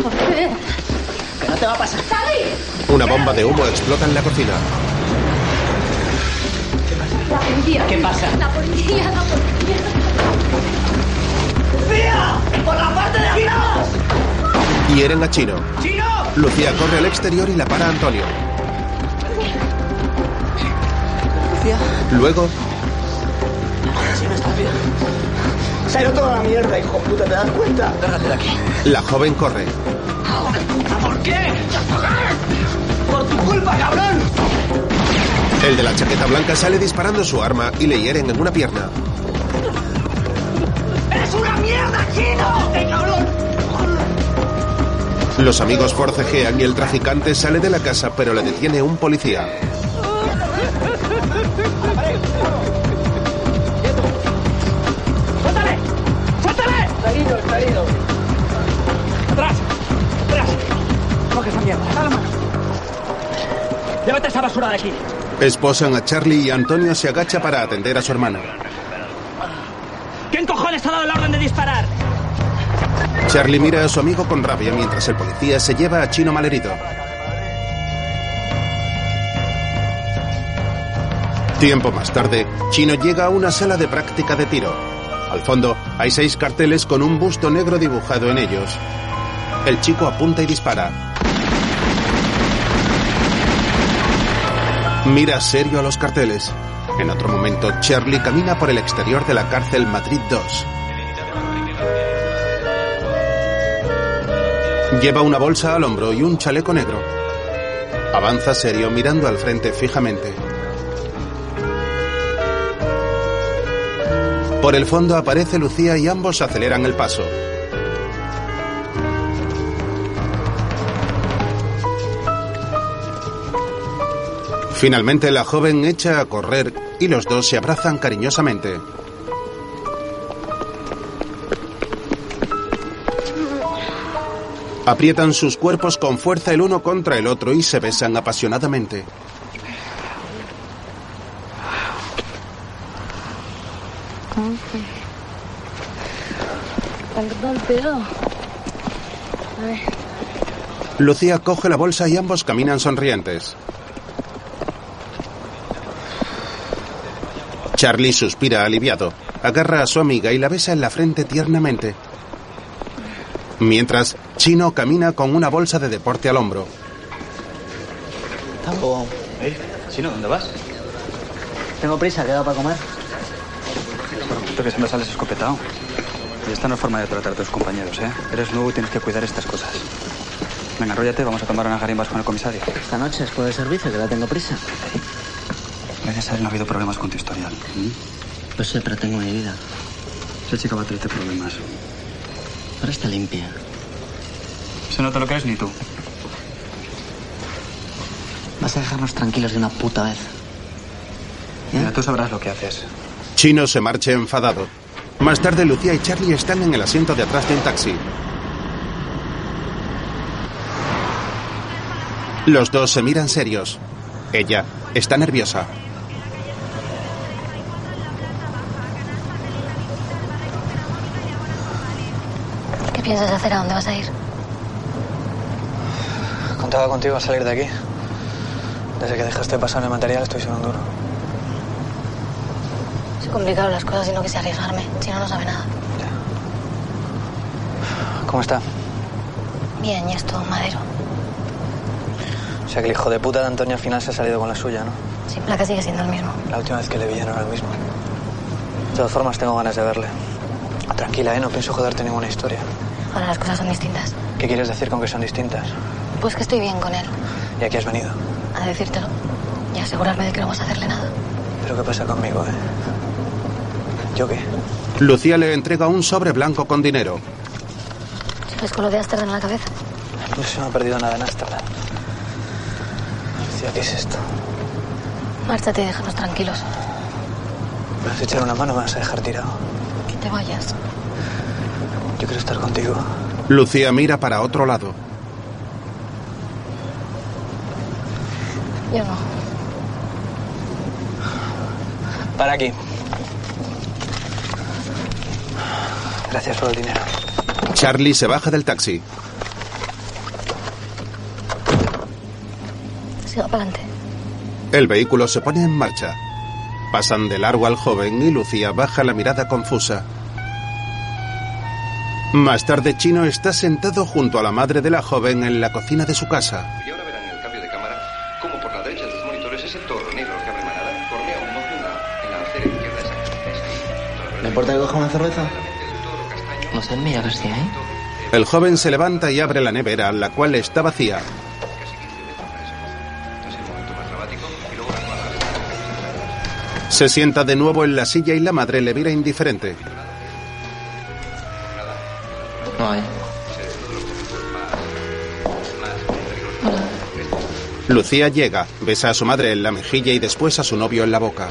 ¿Por qué? Que no te va a pasar. Una bomba de humo explota en la cocina. La policía. ¿Qué pasa? La policía, la policía. Hieren a Chino. Lucía corre al exterior y la para a Antonio. Lucía. Luego, Sí, me estás bien. Se ha ido toda la mierda, hijo puta, ¿te das cuenta? Lárgate de aquí. la joven corre. ¿Por qué? ¡Por tu culpa, cabrón! El de la chaqueta blanca sale disparando su arma y le hieren en una pierna. ¡Eres una mierda, chino! Los amigos forcejean y el traficante sale de la casa, pero le detiene un policía. ¡Suéltale! ¡Suéltale! Está herido, está herido. ¡Atrás! ¡Atrás! Coge esa mierda. ¡Da la mano! Llévate esa basura de aquí. Esposan a Charlie y Antonio se agacha para atender a su hermano. ¿Quién cojones ha dado la orden de disparar? Charlie mira a su amigo con rabia mientras el policía se lleva a Chino malherido. Tiempo más tarde, Chino llega a una sala de práctica de tiro. Al fondo hay seis carteles con un busto negro dibujado en ellos. El chico apunta y dispara. Mira serio a los carteles. En otro momento, Charlie camina por el exterior de la cárcel Madrid 2. Lleva una bolsa al hombro y un chaleco negro. Avanza serio mirando al frente fijamente. Por el fondo aparece Lucía y ambos aceleran el paso. Finalmente la joven echa a correr y los dos se abrazan cariñosamente. Aprietan sus cuerpos con fuerza el uno contra el otro y se besan apasionadamente. Lucía coge la bolsa y ambos caminan sonrientes. Charlie suspira aliviado, agarra a su amiga y la besa en la frente tiernamente. Mientras, Chino camina con una bolsa de deporte al hombro. Tampoco. ¿Eh? Chino, ¿dónde vas? Tengo prisa, quedado para comer. Tú que siempre sales escopetado. Y esta no es forma de tratar a tus compañeros, ¿eh? Eres nuevo y tienes que cuidar estas cosas. Venga, arróllate, vamos a tomar unas garimbas con el comisario. Esta noche después del servicio, que ya tengo prisa. Gracias a él no ha habido problemas con tu historial. Lo sé, pero tengo mi vida. Esa chica va a traerte problemas. Ahora está limpia. Eso no te lo crees ni tú. Vas a dejarnos tranquilos de una puta vez. Mira, tú sabrás lo que haces. Chino se marcha enfadado. Más tarde, Lucía y Charlie están en el asiento de atrás de un taxi. Los dos se miran serios. Ella está nerviosa. Piensas hacer? ¿A dónde vas a ir? Contaba contigo a salir de aquí. Desde que dejaste pasar el material estoy sin un duro. Se complicaron las cosas y no quise arriesgarme. Si no, no sabe nada. ¿Cómo está? Bien, y esto, madero. O sea que el hijo de puta de Antonio al final se ha salido con la suya, ¿no? Sin placa sigue siendo el mismo. La última vez que le vi ya no era el mismo. De todas formas, tengo ganas de verle. Tranquila, ¿eh? No pienso joderte ninguna historia. Ahora las cosas son distintas. ¿Qué quieres decir con que son distintas? Pues que estoy bien con él. ¿Y aquí has venido? A decírtelo. Y asegurarme de que no vas a hacerle nada. ¿Pero qué pasa conmigo, eh? ¿Yo qué? Lucía le entrega un sobre blanco con dinero. ¿Sabes con lo de Amsterdam en la cabeza? No se me ha perdido nada en Amsterdam. Lucía, ¿qué es esto? Márchate y déjanos tranquilos. ¿Me vas a echar una mano o me vas a dejar tirado? Que te vayas. Quiero estar contigo. Lucía mira para otro lado. Yo no. Para aquí. Gracias por el dinero. Charlie se baja del taxi. Siga para adelante. El vehículo se pone en marcha. Pasan de largo al joven y Lucía baja la mirada confusa. Más tarde, Chino está sentado junto a la madre de la joven en la cocina de su casa. Y ahora verán en el cambio de cámara cómo por la derecha de los monitores ese torro negro que abre manada cornea un ojo en la, en la acera izquierda exactamente. ¿Le importa que coja una cerveza? No sé, mira ver si hay. El joven se levanta y abre la nevera, la cual está vacía. Se sienta de nuevo en la silla y la madre le mira indiferente. No hay. Lucía llega, besa a su madre en la mejilla y después a su novio en la boca.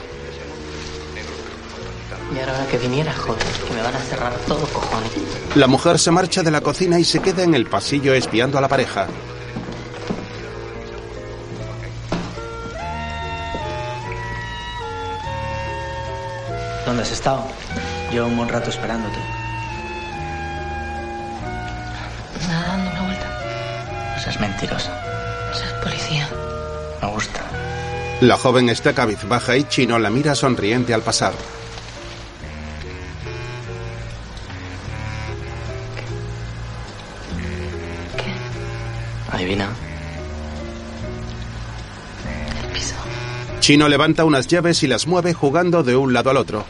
Y ahora que viniera, joder, que me van a cerrar todo, cojones. La mujer se marcha de la cocina y se queda en el pasillo espiando a la pareja. ¿Dónde has estado? Llevo un buen rato esperándote. Mentirosa. Policía. Me gusta. La joven está cabizbaja y Chino la mira sonriente al pasar. Adivina. El piso. Chino levanta unas llaves y las mueve jugando de un lado al otro.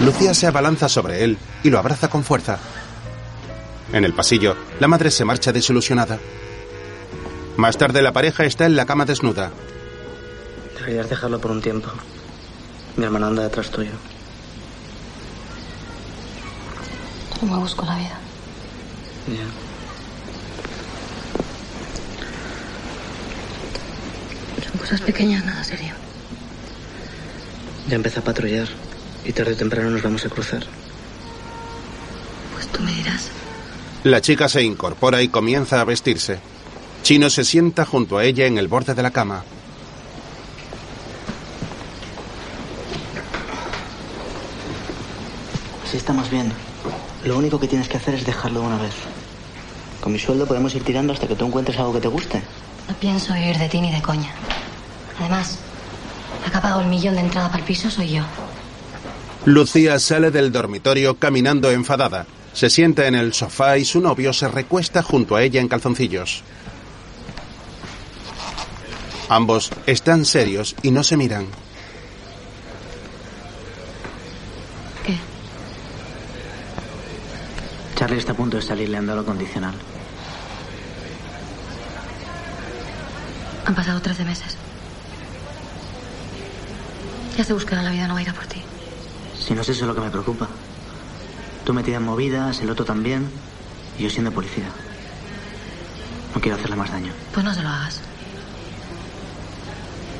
Lucía se abalanza sobre él y lo abraza con fuerza. En el pasillo, la madre se marcha desilusionada. Más tarde la pareja está en la cama desnuda. Deberías dejarlo por un tiempo. Mi hermana anda detrás tuyo. Yo me busco la vida. Ya. Son cosas pequeñas, nada serio. Ya empecé a patrullar y tarde o temprano nos vamos a cruzar. Pues tú me dirás. La chica se incorpora y comienza a vestirse. Chino se sienta junto a ella en el borde de la cama. Así estamos bien. Lo único que tienes que hacer es dejarlo de una vez. Con mi sueldo podemos ir tirando hasta que tú encuentres algo que te guste. No pienso vivir de ti ni de coña. Además, la que ha pagado el millón de entrada para el piso soy yo. Lucía sale del dormitorio caminando enfadada. Se sienta en el sofá y su novio se recuesta junto a ella en calzoncillos. Ambos están serios y no se miran. ¿Qué? Charlie está a punto de salir, le han dado lo condicional. Han pasado 13 meses. Ya se buscará la vida, no va a ir a por ti. Si no es eso lo que me preocupa. Tú metida en movidas, el otro también, y yo siendo policía. No quiero hacerle más daño. Pues no se lo hagas.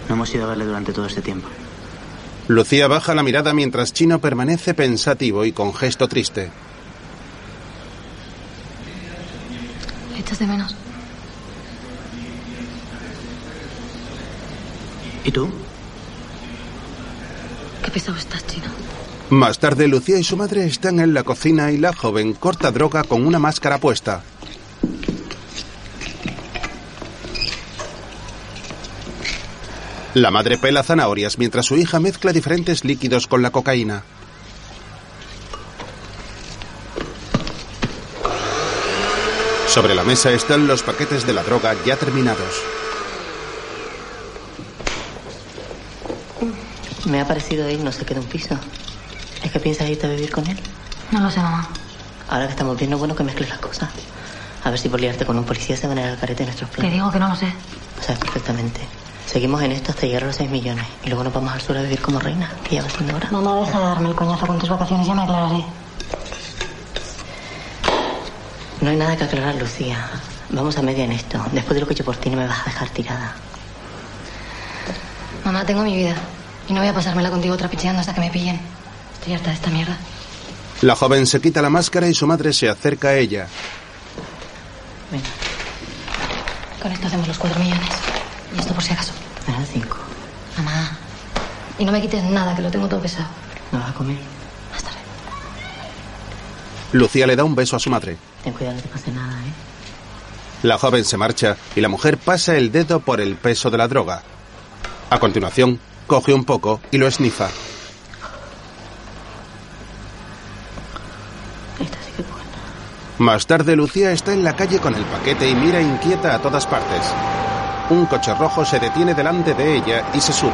No hemos ido a verle durante todo este tiempo. Lucía baja la mirada mientras Chino permanece pensativo y con gesto triste. ¿Le echas de menos? ¿Y tú? Qué pesado estás, Chino. Más tarde, Lucía y su madre están en la cocina y la joven corta droga con una máscara puesta. La madre pela zanahorias mientras su hija mezcla diferentes líquidos con la cocaína. Sobre la mesa están los paquetes de la droga ya terminados. Me ha parecido ir, no se queda un piso. ¿Es que piensas irte a vivir con él? No lo sé, mamá. Ahora que estamos es bueno que mezcles las cosas. A ver si por liarte con un policía se van a ir al carete nuestros Te planes. digo que no lo sé. Lo sabes perfectamente. Seguimos en esto hasta llegar a los 6 millones. Y luego nos vamos al sur a vivir como reina, que ya va siendo hora. Mamá, deja de darme el coñazo con tus vacaciones, ya me aclararé. No hay nada que aclarar, Lucía. Vamos a media en esto. Después de lo que he hecho por ti, no me vas a dejar tirada. Mamá, tengo mi vida. Y no voy a pasármela contigo trapicheando hasta que me pillen. Estoy harta de esta mierda. La joven se quita la máscara y su madre se acerca a ella. Con esto hacemos los cuatro millones. Y esto por si acaso. Dan cinco. Mamá. Y no me quites nada, que lo tengo todo pesado. ¿No vas a comer? Lucía le da un beso a su madre. Ten cuidado, no te pase nada, ¿eh? La joven se marcha y la mujer pasa el dedo por el peso de la droga. A continuación, coge un poco y lo esnifa. Más tarde, Lucía está en la calle con el paquete y mira inquieta a todas partes. Un coche rojo se detiene delante de ella y se sube.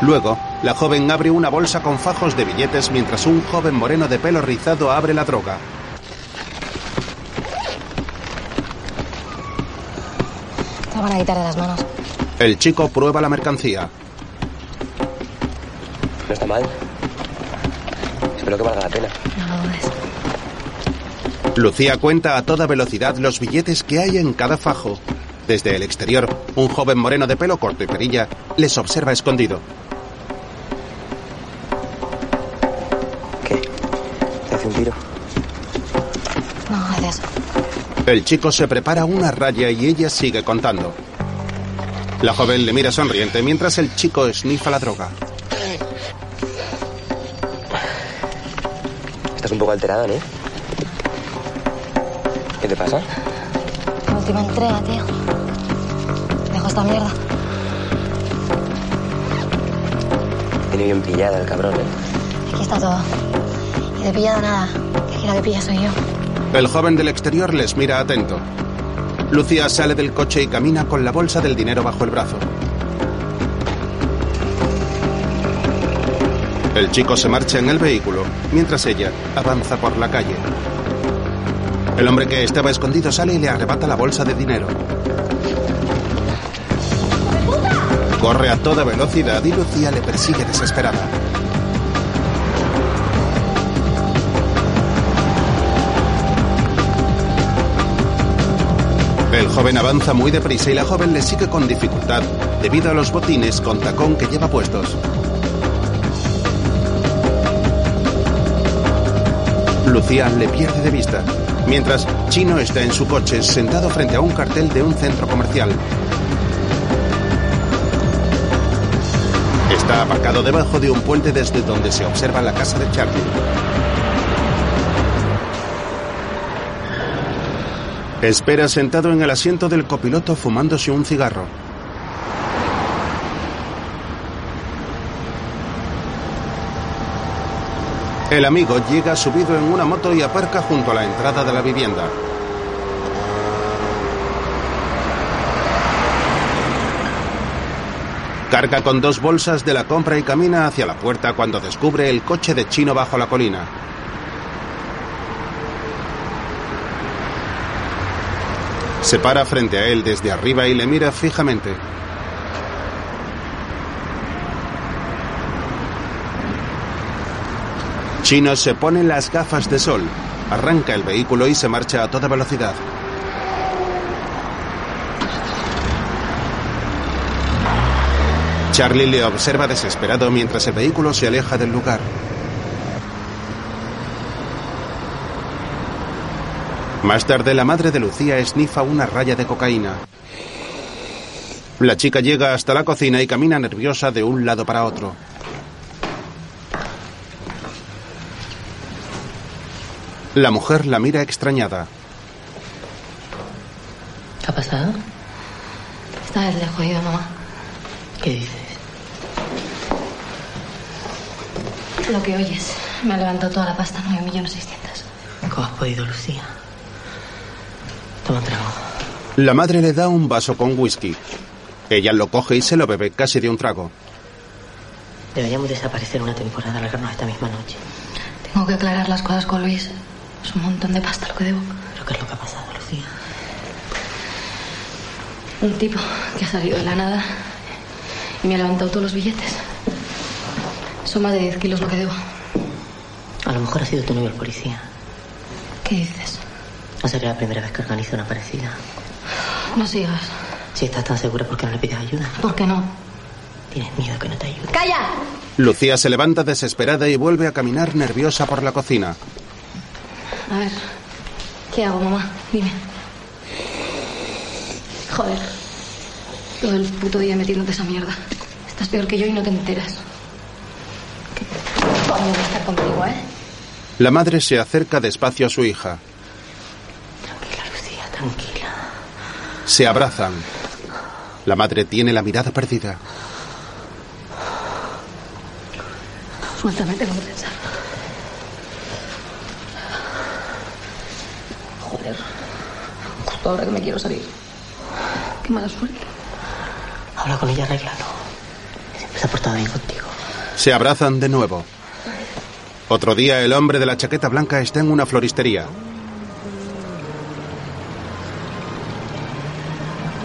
Luego, la joven abre una bolsa con fajos de billetes mientras un joven moreno de pelo rizado abre la droga. Te van a quitar de las manos. El chico prueba la mercancía. No está mal. Espero que valga la pena. No lo dudes. Lucía cuenta a toda velocidad los billetes que hay en cada fajo. Desde el exterior, un joven moreno de pelo corto y perilla les observa escondido. ¿Qué? ¿Te hace un tiro? No, gracias. El chico se prepara una raya y ella sigue contando. La joven le mira sonriente mientras el chico esnifa la droga. Estás un poco alterada, ¿no? ¿Qué te pasa? La última entrega, tío. Dejo esta mierda. Tiene bien pillada el cabrón, ¿eh? Aquí está todo. Y de pillada nada. Que aquí la que pilla soy yo. El joven del exterior les mira atento. Lucía sale del coche y camina con la bolsa del dinero bajo el brazo. El chico se marcha en el vehículo mientras ella avanza por la calle. El hombre que estaba escondido sale y le arrebata la bolsa de dinero. Corre a toda velocidad y Lucía le persigue desesperada. El joven avanza muy deprisa y la joven le sigue con dificultad debido a los botines con tacón que lleva puestos. Lucía le pierde de vista, mientras Chino está en su coche sentado frente a un cartel de un centro comercial. Está aparcado debajo de un puente desde donde se observa la casa de Charlie. Espera sentado en el asiento del copiloto fumándose un cigarro. El amigo llega subido en una moto y aparca junto a la entrada de la vivienda. Carga con dos bolsas de la compra y camina hacia la puerta cuando descubre el coche de Chino bajo la colina. Se para frente a él desde arriba y le mira fijamente. Chino se pone las gafas de sol, arranca el vehículo y se marcha a toda velocidad. Charlie le observa desesperado mientras el vehículo se aleja del lugar. Más tarde, la madre de Lucía esnifa una raya de cocaína. La chica llega hasta la cocina y camina nerviosa de un lado para otro. La mujer la mira extrañada. ¿Qué ha pasado? Esta vez le he jodido a mamá. ¿Qué dices? Lo que oyes. Me ha levantado toda la pasta, 9 millones 600. ¿Cómo has podido, Lucía? Toma un trago. La madre le da un vaso con whisky. Ella lo coge y se lo bebe casi de un trago. Deberíamos desaparecer una temporada, largarnos esta misma noche. Tengo que aclarar las cosas con Luis. Es un montón de pasta lo que debo. ¿Pero qué es lo que ha pasado, Lucía? Un tipo que ha salido de la nada y me ha levantado todos los billetes. Son más de 10 kilos lo que debo. A lo mejor ha sido tu novio el policía. ¿Qué dices? No sería la primera vez que organiza una parecida. No sigas. Si estás tan segura, ¿por qué no le pides ayuda? ¿Por qué no? Tienes miedo que no te ayude. ¡Calla! Lucía se levanta desesperada y vuelve a caminar nerviosa por la cocina. A ver, ¿qué hago, mamá? Dime. Joder. Todo el puto día metiéndote esa mierda. Estás peor que yo y no te enteras. ¿Qué coño voy a estar contigo, eh? La madre se acerca despacio a su hija. Tranquila, Lucía, tranquila. Se abrazan. La madre tiene la mirada perdida. Suéltame, tengo que pensar. Joder. Justo ahora que me quiero salir. Qué mala suerte. Habla con ella, arréglalo. Siempre se ha portado bien contigo. Se abrazan de nuevo. Otro día el hombre de la chaqueta blanca está en una floristería.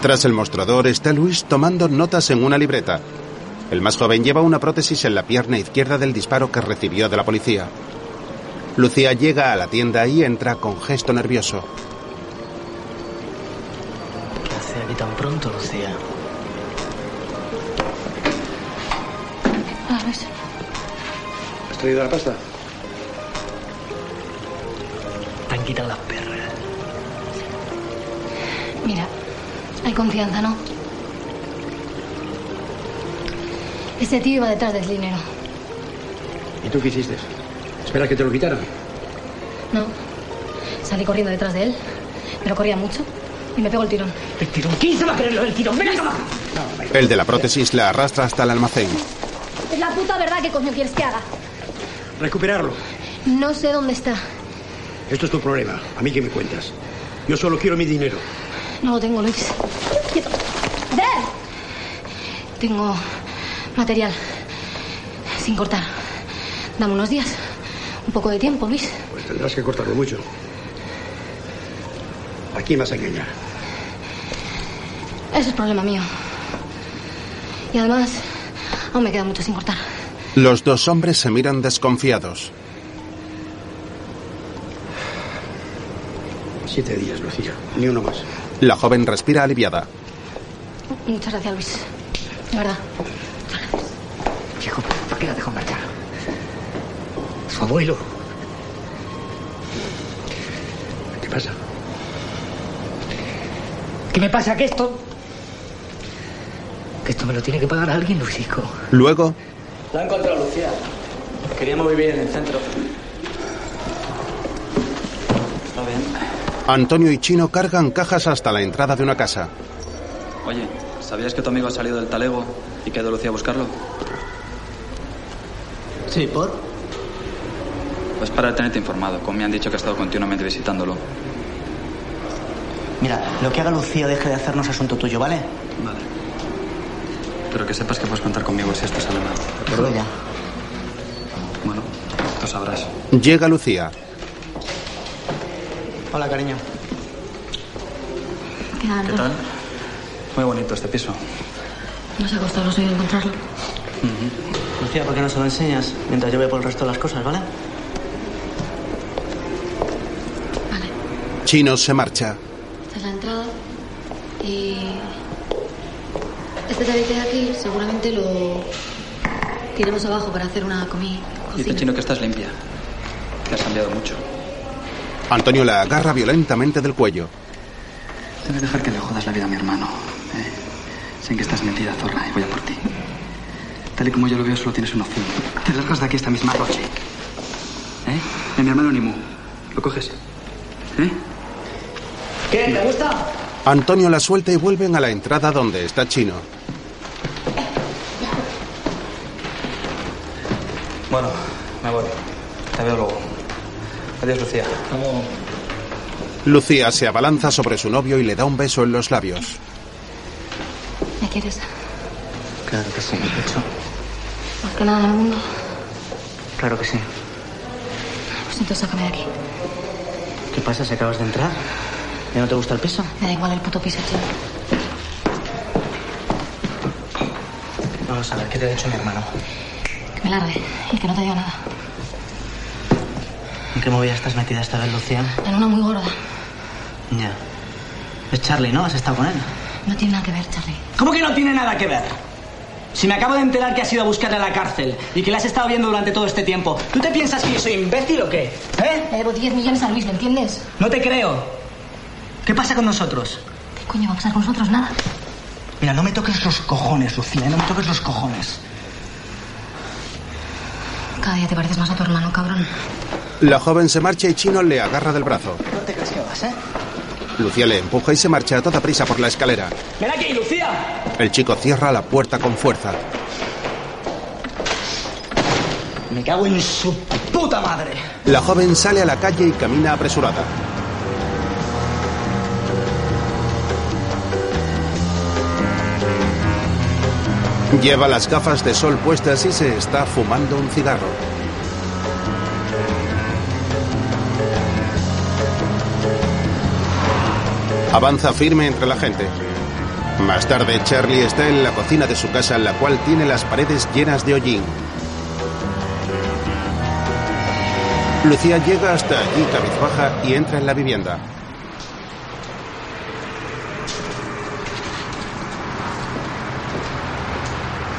Tras el mostrador está Luis tomando notas en una libreta. El más joven lleva una prótesis en la pierna izquierda del disparo que recibió de la policía. Lucía llega a la tienda y entra con gesto nervioso. Tan pronto, Lucía. Ah, Luis. ¿Has traído la pasta? Te han quitado las perras. Mira, hay confianza, ¿no? Ese tío iba detrás del dinero. ¿Y tú qué hiciste? ¿Esperas que te lo quitaran? No. Salí corriendo detrás de él, pero corría mucho y me pegó el tirón. ¿El tirón? ¿Quién se va a creer lo del tirón? ¡Ven acá! El de la prótesis la arrastra hasta el almacén. Es la puta verdad que coño quieres que haga. Recuperarlo. No sé dónde está. Esto es tu problema. ¿A mí qué me cuentas? Yo solo quiero mi dinero. No lo tengo, Luis. ¡Quieto! ¡Der! Tengo material. Sin cortar. Dame unos días. Un poco de tiempo, Luis. Pues tendrás que cortarlo mucho. ¿A quién vas a engañar? Ese es problema mío. Y además, aún me queda mucho sin cortar. Los dos hombres se miran desconfiados. Siete días, Lucía. Ni uno más. La joven respira aliviada. Muchas gracias, Luis. De verdad. Hijo, ¿por qué la dejó marchar? Su abuelo. ¿Qué pasa? ¿Qué me pasa? Que esto... Que esto me lo tiene que pagar alguien, Luisico. Luego, La he encontrado, Lucía. Queríamos vivir en el centro. Está bien. Antonio y Chino cargan cajas hasta la entrada de una casa. Oye, ¿sabías que tu amigo ha salido del talego y que ha ido Lucía a buscarlo? Sí, ¿por? Pues para tenerte informado, como me han dicho que ha estado continuamente visitándolo. Mira, lo que haga Lucía deje de hacernos asunto tuyo, ¿vale? Vale. Pero que sepas que puedes contar conmigo si esto sale mal. ¿De acuerdo? Ya. Bueno, lo sabrás. Llega Lucía. Hola, cariño. ¿Qué tal? ¿Qué tal? Muy bonito este piso. No se ha costado lo suyo encontrarlo. Lucía, ¿por qué no se lo enseñas mientras yo voy por el resto de las cosas, ¿vale? Chino se marcha. Esta es la entrada. Y. Este tabique de aquí seguramente lo tiremos abajo para hacer una comi Dice. Chino que estás limpia. Que has cambiado mucho. Antonio la agarra violentamente del cuello. Debes dejar que le jodas la vida a mi hermano. ¿eh? Sé que estás metida, zorra, y voy a por ti. Tal y como yo lo veo, solo tienes una opción. Te largas de aquí esta misma noche. ¿Eh? De mi hermano Nimu. ¿Lo coges? ¿Eh? ¿Qué? ¿Te gusta? Antonio la suelta y vuelven a la entrada donde está Chino. Bueno, me voy. Te veo luego. Adiós, Lucía. Lucía se abalanza sobre su novio y le da un beso en los labios. ¿Me quieres? Claro que sí, hecho. Más que nada en el mundo. Claro que sí. Pues entonces sácame de aquí. ¿Qué pasa si acabas de entrar? ¿Ya no te gusta el piso? Me da igual el puto piso, tío. Vamos a ver, ¿qué te ha dicho mi hermano? Que me largue y que no te diga nada. ¿En qué movida estás metida esta vez, Lucía? En una muy gorda. Ya. Es Charlie, ¿no? ¿Has estado con él? No tiene nada que ver, Charlie. ¿Cómo que no tiene nada que ver? Si me acabo de enterar que has ido a buscarle a la cárcel y que la has estado viendo durante todo este tiempo, ¿tú te piensas que yo soy imbécil o qué? ¿Eh? Le debo 10 millones a Luis, ¿lo entiendes? No te creo. ¿Qué pasa con nosotros? ¿Qué coño va a pasar con nosotros? Nada. Mira, no me toques los cojones, Lucía, no me toques los cojones. Cada día te pareces más a tu hermano, cabrón. La joven se marcha y Chino le agarra del brazo. No te crees que vas, ¿eh? Lucía le empuja y se marcha a toda prisa por la escalera. ¡Ven aquí, Lucía! El chico cierra la puerta con fuerza. Me cago en su puta madre. La joven sale a la calle y camina apresurada. Lleva las gafas de sol puestas y se está fumando un cigarro. Avanza firme entre la gente. Más tarde, Charlie está en la cocina de su casa, la cual tiene las paredes llenas de hollín. Lucía llega hasta allí cabizbaja y entra en la vivienda.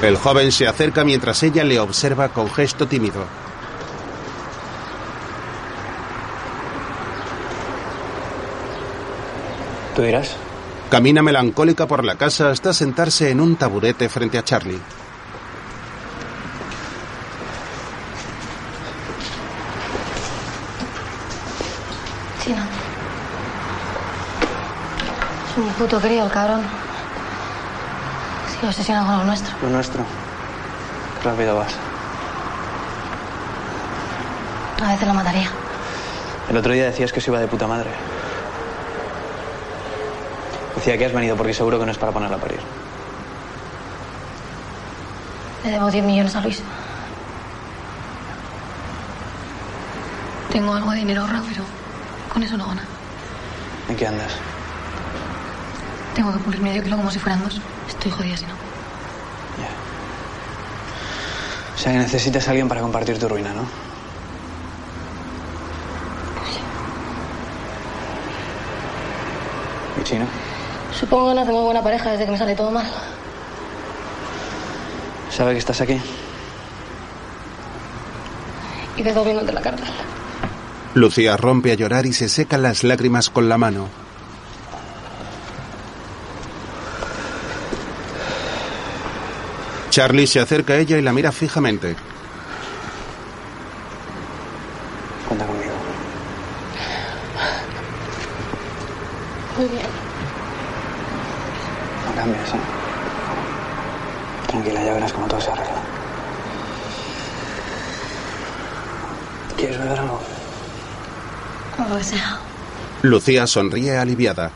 El joven se acerca mientras ella le observa con gesto tímido. ¿Tú dirás? Camina melancólica por la casa hasta sentarse en un taburete frente a Charlie. Chino. Es un puto crío, el cabrón. Sigue obsesionado con lo nuestro. Lo nuestro. Qué rápido vas. A veces lo mataría. El otro día decías que se iba de puta madre. Decía que has venido porque seguro que no es para ponerla a parir. Le debo 10 millones a Luis. Tengo algo de dinero ahorrado, pero con eso no gana. ¿En qué andas? Tengo que pulir medio kilo como si fueran dos. Estoy jodida si no. O sea que necesitas a alguien para compartir tu ruina, ¿no? ¿Y chino? Supongo que no hacemos buena pareja desde que me sale todo mal. ¿Sabe que estás aquí? Y de domingo de la cárcel. Lucía rompe a llorar y se seca las lágrimas con la mano. Charlie se acerca a ella y la mira fijamente. Cuenta conmigo. Muy bien. No cambies, ¿eh? Tranquila, ya verás cómo todo se arregla. ¿Quieres beber algo? Que sea. Lucía sonríe aliviada.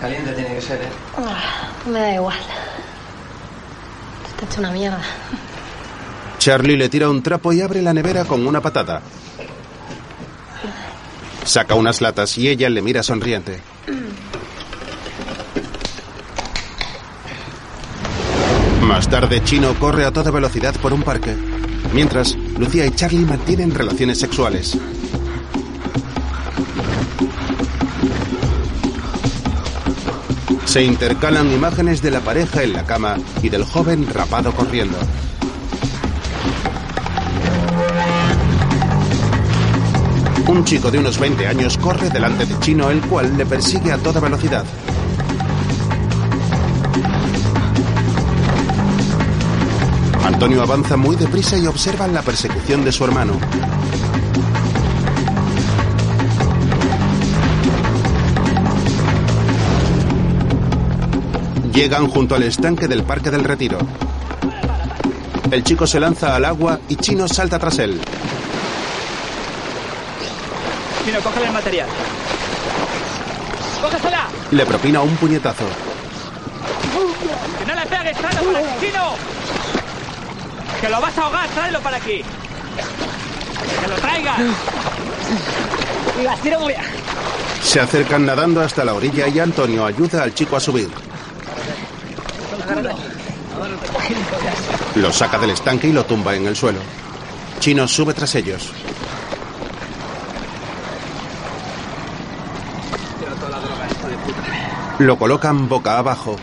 Caliente tiene que ser, ¿eh? Ah, me da igual. Charlie le tira un trapo y abre la nevera con una patada. Saca unas latas y ella le mira sonriente. Más tarde, Chino corre a toda velocidad por un parque. Mientras, Lucía y Charlie mantienen relaciones sexuales. Se intercalan imágenes de la pareja en la cama y del joven rapado corriendo. Un chico de unos 20 años corre delante de Chino, el cual le persigue a toda velocidad. Antonio avanza muy deprisa y observa la persecución de su hermano. Llegan junto al estanque del Parque del Retiro. El chico se lanza al agua y Chino salta tras él. Chino, cógele el material. ¡Cógesela! Le propina un puñetazo. ¡Que no le pegues! ¡Tráelo para aquí, Chino! ¡Que lo vas a ahogar! ¡Tráelo para aquí! ¡Que lo traigas! ¡Venga, tira muy bien! Se acercan nadando hasta la orilla y Antonio ayuda al chico a subir. Lo saca del estanque y lo tumba en el suelo. Chino sube tras ellos. Lo colocan boca abajo.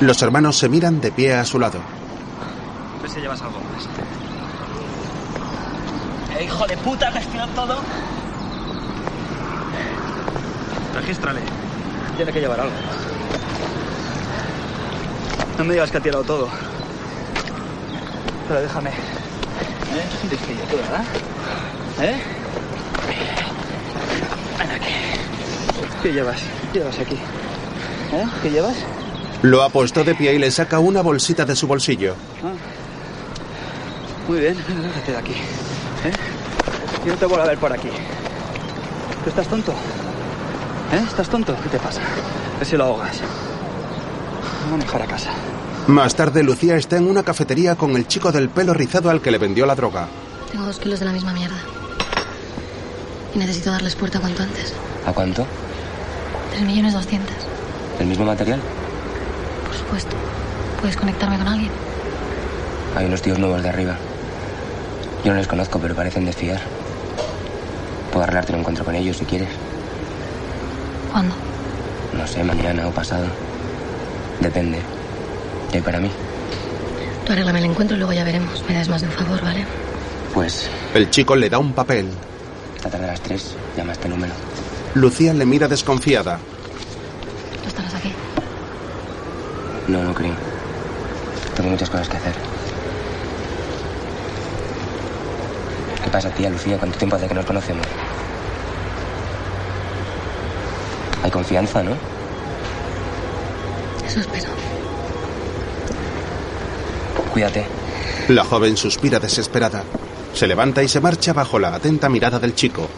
Los hermanos se miran de pie a su lado. Ver si llevas algo más. ¡Eh, hijo de puta! ¿Me todo? Regístrale. Tiene que llevar algo. No me digas que ha tirado todo. Pero déjame. ¿Eh? Disquillo tú, ¿verdad? ¿Eh? Ven aquí. ¿Qué llevas? ¿Qué llevas aquí? ¿Eh? ¿Qué llevas? Lo ha puesto de pie y le saca una bolsita de su bolsillo. Ah. Muy bien, lárgate de aquí. ¿Eh? Yo no te vuelvo a ver por aquí. ¿Tú estás tonto? ¿Eh? ¿Estás tonto? ¿Qué te pasa? A ver si lo ahogas. Vamos mejor a casa. Más tarde, Lucía está en una cafetería con el chico del pelo rizado al que le vendió la droga. Tengo dos kilos de la misma mierda. Y necesito darles puerta cuanto antes. ¿A cuánto? Tres millones doscientos. ¿El mismo material? Por supuesto. ¿Puedes conectarme con alguien? Hay unos tíos nuevos de arriba. Yo no les conozco, pero parecen desfiar. Puedo arreglarte un encuentro con ellos si quieres. ¿Cuándo? No sé, mañana o pasado. Depende. ¿Y hay para mí? Tú arréglame el encuentro y luego ya veremos. Me das más de un favor, ¿vale? Pues, El chico le da un papel. esta tarde a las 3, llama a este número. Lucía le mira desconfiada. ¿Tú estarás aquí? No, no creo. Tengo muchas cosas que hacer. ¿Qué pasa, tía Lucía? ¿Cuánto tiempo hace que nos conocemos? Hay confianza, ¿no? Eso espero. Cuídate. La joven suspira desesperada. Se levanta y se marcha bajo la atenta mirada del chico.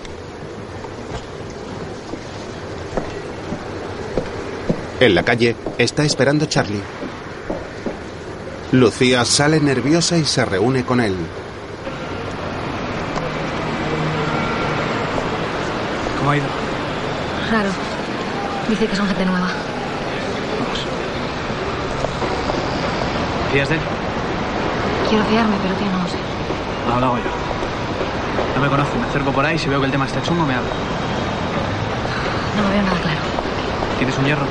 En la calle está esperando Charlie. Lucía sale nerviosa y se reúne con él. ¿Cómo ha ido? Raro. Dice que son gente nueva. ¿Fías de él? Quiero fiarme, pero tío, no lo sé. No, lo hago yo. No me conoce, me acerco por ahí, si veo que el tema está chungo, me habla. No lo veo nada claro. ¿Tienes un hierro?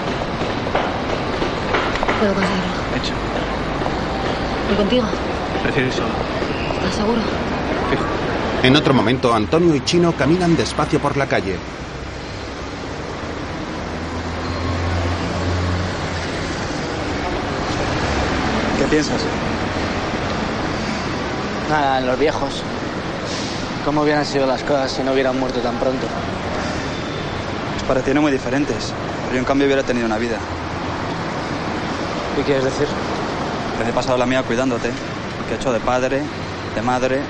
Puedo conseguirlo. Hecho. ¿Y contigo? Prefiero ir solo. ¿Estás seguro? Fijo. En otro momento, Antonio y Chino caminan despacio por la calle. Piensas? Nada, en los viejos. ¿Cómo hubieran sido las cosas si no hubieran muerto tan pronto? Nos parecieron muy diferentes, pero yo en cambio hubiera tenido una vida. ¿Qué quieres decir? Pues he pasado la mía cuidándote, que he hecho de padre, de madre,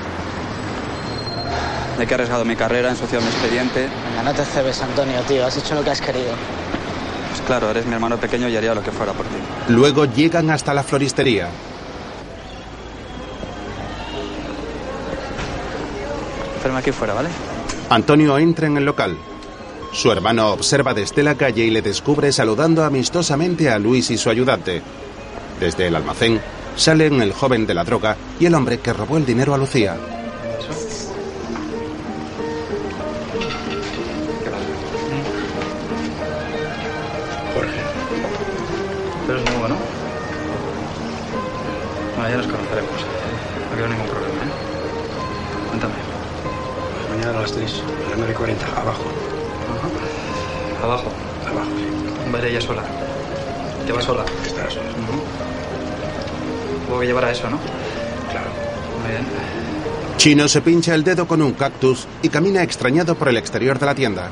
de que he arriesgado mi carrera, ensuciado mi expediente. Venga, no te cebes, Antonio, tío. Has hecho lo que has querido. Claro, eres mi hermano pequeño y haría lo que fuera por ti. Luego llegan hasta la floristería. Espérame aquí fuera, ¿vale? Antonio entra en el local. Su hermano observa desde la calle y le descubre saludando amistosamente a Luis y su ayudante. Desde el almacén salen el joven de la droga y el hombre que robó el dinero a Lucía. Bueno, ya nos conoceremos. No quiero ningún problema, ¿eh? Cuéntame. Mañana a las 3, a las 9.40, abajo. Abajo. Abajo, sí. Ir ella sola. ¿Te va sola? Estará sola. Tengo que llevar a eso, ¿no? Claro. Muy bien. Chino se pincha el dedo con un cactus y camina extrañado por el exterior de la tienda.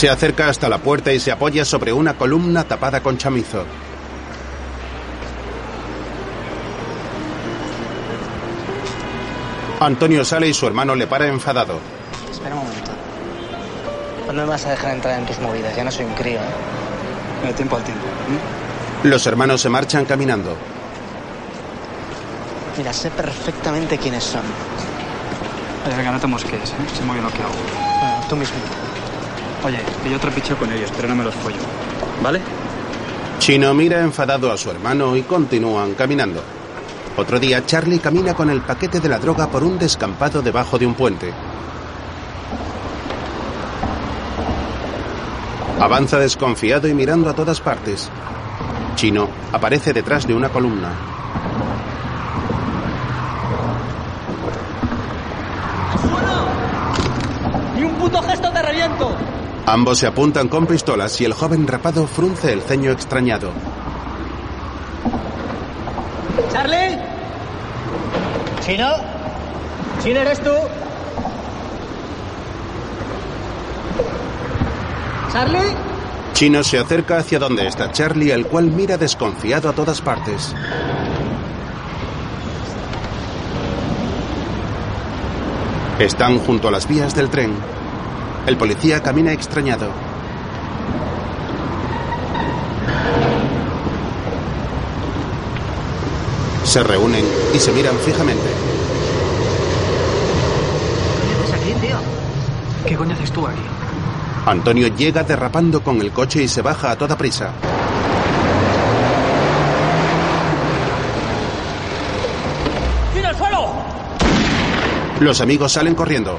Se acerca hasta la puerta y se apoya sobre una columna tapada con chamizo. Antonio sale y su hermano le para enfadado. Espera un momento. Pues no me vas a dejar entrar en tus movidas. Ya no soy un crío, ¿eh? Mira, tiempo al tiempo. Los hermanos se marchan caminando. Mira, sé perfectamente quiénes son. Venga, no te mosquees, ¿eh? Sé muy bien lo que hago. Bueno, tú mismo. Oye, que yo trapicheo con ellos, pero no me los follo. ¿Vale? Chino mira enfadado a su hermano y continúan caminando. Otro día, Charlie camina con el paquete de la droga por un descampado debajo de un puente. Avanza desconfiado y mirando a todas partes. Chino aparece detrás de una columna. ¡Ni un puto gesto te reviento! Ambos se apuntan con pistolas y el joven rapado frunce el ceño extrañado. ¿Charlie? ¿Chino? ¿Chino eres tú? ¿Charlie? Chino se acerca hacia donde está Charlie, el cual mira desconfiado a todas partes. Están junto a las vías del tren. El policía camina extrañado. Se reúnen y se miran fijamente. ¿Qué haces aquí, tío? ¿Qué coño haces tú aquí? Antonio llega derrapando con el coche y se baja a toda prisa. ¡Chino, al suelo! Los amigos salen corriendo.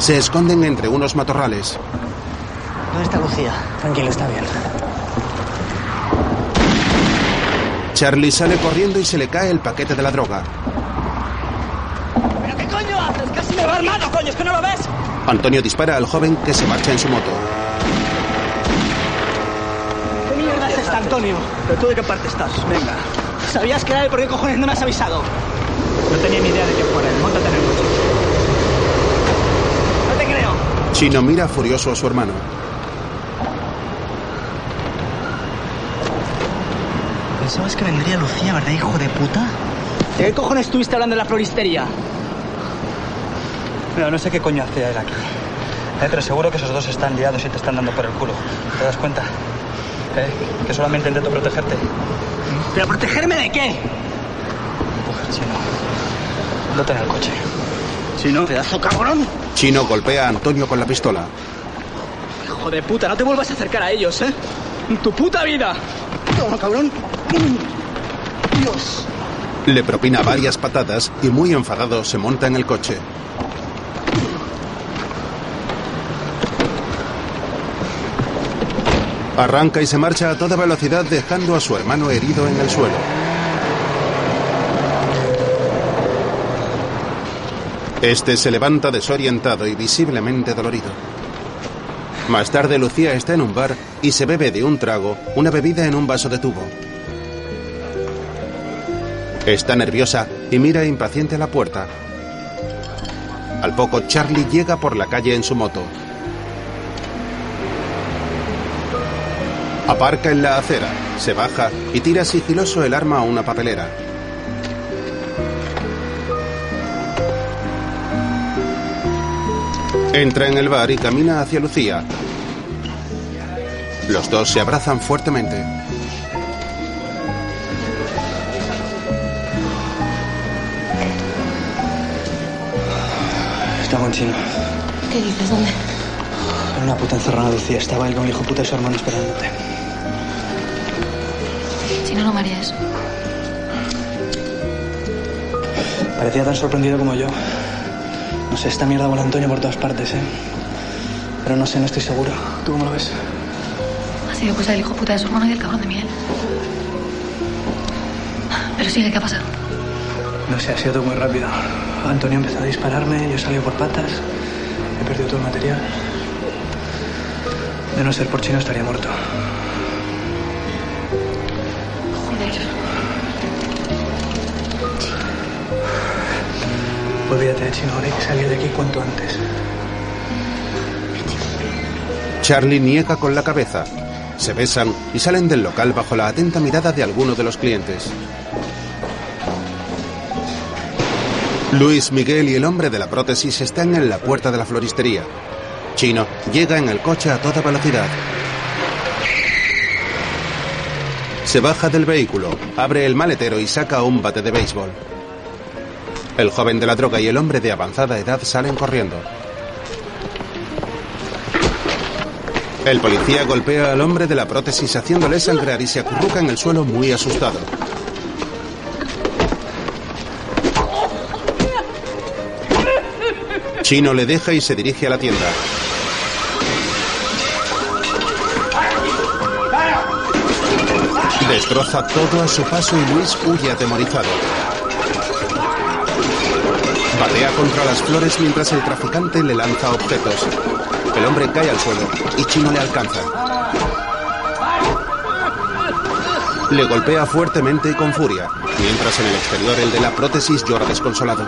Se esconden entre unos matorrales. ¿Dónde está Lucía? Tranquilo, está bien. Charlie sale corriendo y se le cae el paquete de la droga. ¿Pero qué coño haces? ¡Casi me va hermano, coño! ¿Es que no lo ves? Antonio dispara al joven que se marcha en su moto. ¿Qué mierda es esta, Antonio? ¿Pero tú de qué parte estás? Venga. ¿Sabías que era él? ¿Por qué cojones no me has avisado? No tenía ni idea de que fuera él. Móntate en el coche. No te Chino mira furioso a su hermano. Pensabas que vendría Lucía, ¿verdad, hijo de puta? ¿De qué cojones estuviste hablando en la floristería? Mira, no sé qué coño hacía él aquí. Eh, pero seguro que esos dos están liados y te están dando por el culo. ¿Te das cuenta? Eh, que solamente intento protegerte. ¿Pero protegerme de qué? Coge, chino. En el coche. Chino. Pedazo cabrón. Chino golpea a Antonio con la pistola. Hijo de puta, no te vuelvas a acercar a ellos, ¿eh? En tu puta vida. Toma, cabrón. Dios. Le propina varias patadas y muy enfadado se monta en el coche. Arranca y se marcha a toda velocidad dejando a su hermano herido en el suelo. Este se levanta desorientado y visiblemente dolorido. Más tarde Lucía está en un bar y se bebe de un trago una bebida en un vaso de tubo. Está nerviosa y mira impaciente a la puerta. Al poco Charlie llega por la calle en su moto. Aparca en la acera, se baja y tira sigiloso el arma a una papelera. Entra en el bar y camina hacia Lucía. Los dos se abrazan fuertemente. Estaba en chino. ¿Qué dices? ¿Dónde? En una puta encerrada Lucía. Estaba él con el hijo puta y su hermano esperándote. Si no, no me haría eso. Parecía tan sorprendido como yo. No sé, esta mierda vuela Antonio por todas partes, ¿eh? Pero no sé, no estoy seguro. ¿Tú cómo lo ves? Ha sido cosa del hijo puta de su hermano y del cabrón de Miguel. Pero sigue, ¿qué ha pasado? No sé, ha sido todo muy rápido. Antonio empezó a dispararme, yo salí por patas, he perdido todo el material. De no ser por chino estaría muerto. Joder. Olvídate de chino, hay que salir de aquí cuanto antes. Charlie niega con la cabeza. Se besan y salen del local bajo la atenta mirada de alguno de los clientes. Luis, Miguel y el hombre de la prótesis están en la puerta de la floristería. Chino llega en el coche a toda velocidad. Se baja del vehículo, abre el maletero y saca un bate de béisbol. El joven de la droga y el hombre de avanzada edad salen corriendo. El policía golpea al hombre de la prótesis haciéndole sangrar y se acurruca en el suelo muy asustado. Chino le deja y se dirige a la tienda. Destroza todo a su paso y Luis huye atemorizado. Batea contra las flores mientras el traficante le lanza objetos. El hombre cae al suelo y Chino le alcanza. Le golpea fuertemente y con furia, mientras en el exterior el de la prótesis llora desconsolado.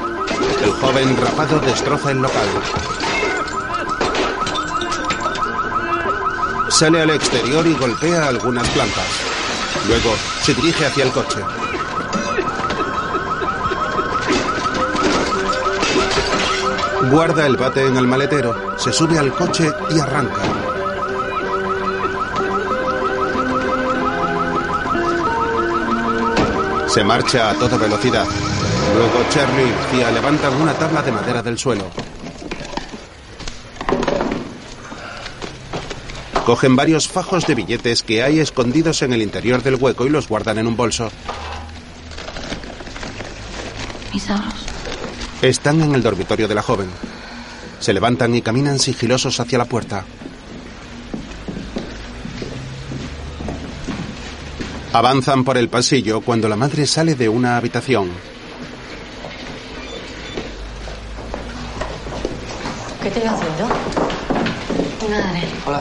El joven rapado destroza el local. Sale al exterior y golpea algunas plantas. Luego se dirige hacia el coche. Guarda el bate en el maletero, se sube al coche y arranca. Se marcha a toda velocidad. Luego Charlie y Lucía levantan una tabla de madera del suelo. Cogen varios fajos de billetes que hay escondidos en el interior del hueco y los guardan en un bolso. Mis ahorros. Están en el dormitorio de la joven. Se levantan y caminan sigilosos hacia la puerta. Avanzan por el pasillo cuando la madre sale de una habitación. ¿Qué te estás haciendo? Nada, Nel. Hola.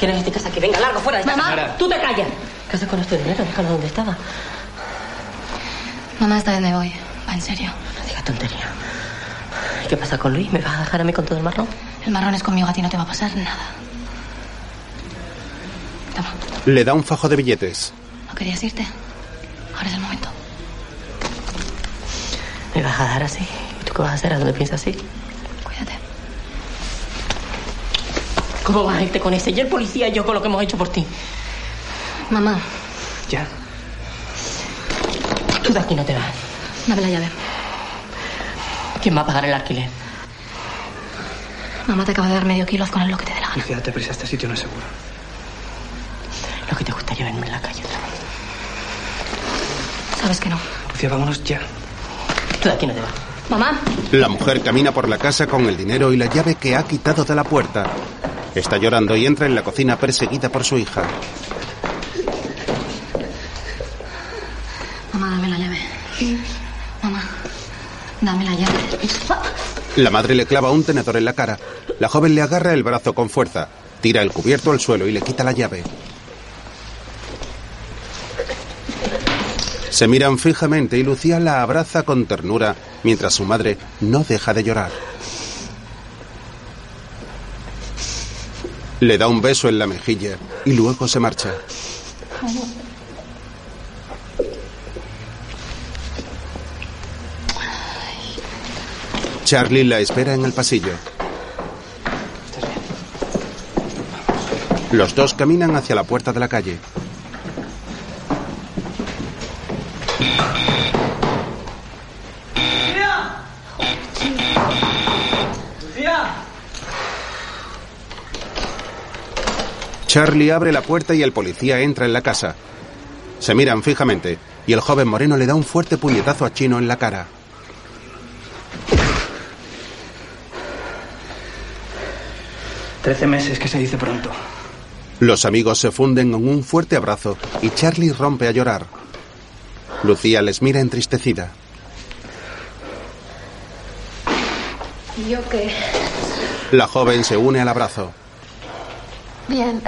¿Qué necesitas aquí? Venga, largo, fuera de esta Mamá. casa. Tú te callas. ¿Qué haces con este dinero? Déjalo donde estaba. Mamá, esta vez me voy. Va, en serio. No digas tontería. ¿Y qué pasa con Luis? ¿Me vas a dejar a mí con todo el marrón? El marrón es conmigo, a ti no te va a pasar nada. Le da un fajo de billetes. ¿No querías irte? Ahora es el momento. ¿Me vas a dejar así? ¿Y tú qué vas a hacer? ¿A dónde piensas ir? Cuídate. ¿Cómo vas a irte con ese? Y el policía y yo con lo que hemos hecho por ti. Mamá, Ya. Tú de aquí no te vas. dame la llave. ¿Quién va a pagar el alquiler? Mamá te acaba de dar medio kilo, haz con él lo que te dé la gana. Lucía, date prisa, este sitio no es seguro. Lo que te gustaría verme en la calle otra vez. Sabes que no. Lucía, vámonos ya. Tú de aquí no te vas. Mamá, La mujer camina por la casa con el dinero y la llave que ha quitado de la puerta. Está llorando y entra en la cocina perseguida por su hija. La madre le clava un tenedor en la cara. La joven le agarra el brazo con fuerza, tira el cubierto al suelo y le quita la llave. Se miran fijamente y Lucía la abraza con ternura mientras su madre no deja de llorar. Le da un beso en la mejilla y luego se marcha. Charlie la espera en el pasillo. Los dos caminan hacia la puerta de la calle. Charlie abre la puerta y el policía entra en la casa. Se miran fijamente y el joven moreno le da un fuerte puñetazo a Chino en la cara. Trece meses, que se dice pronto. Los amigos se funden en un fuerte abrazo y Charlie rompe a llorar. Lucía les mira entristecida. ¿Y yo qué? La joven se une al abrazo. Bien.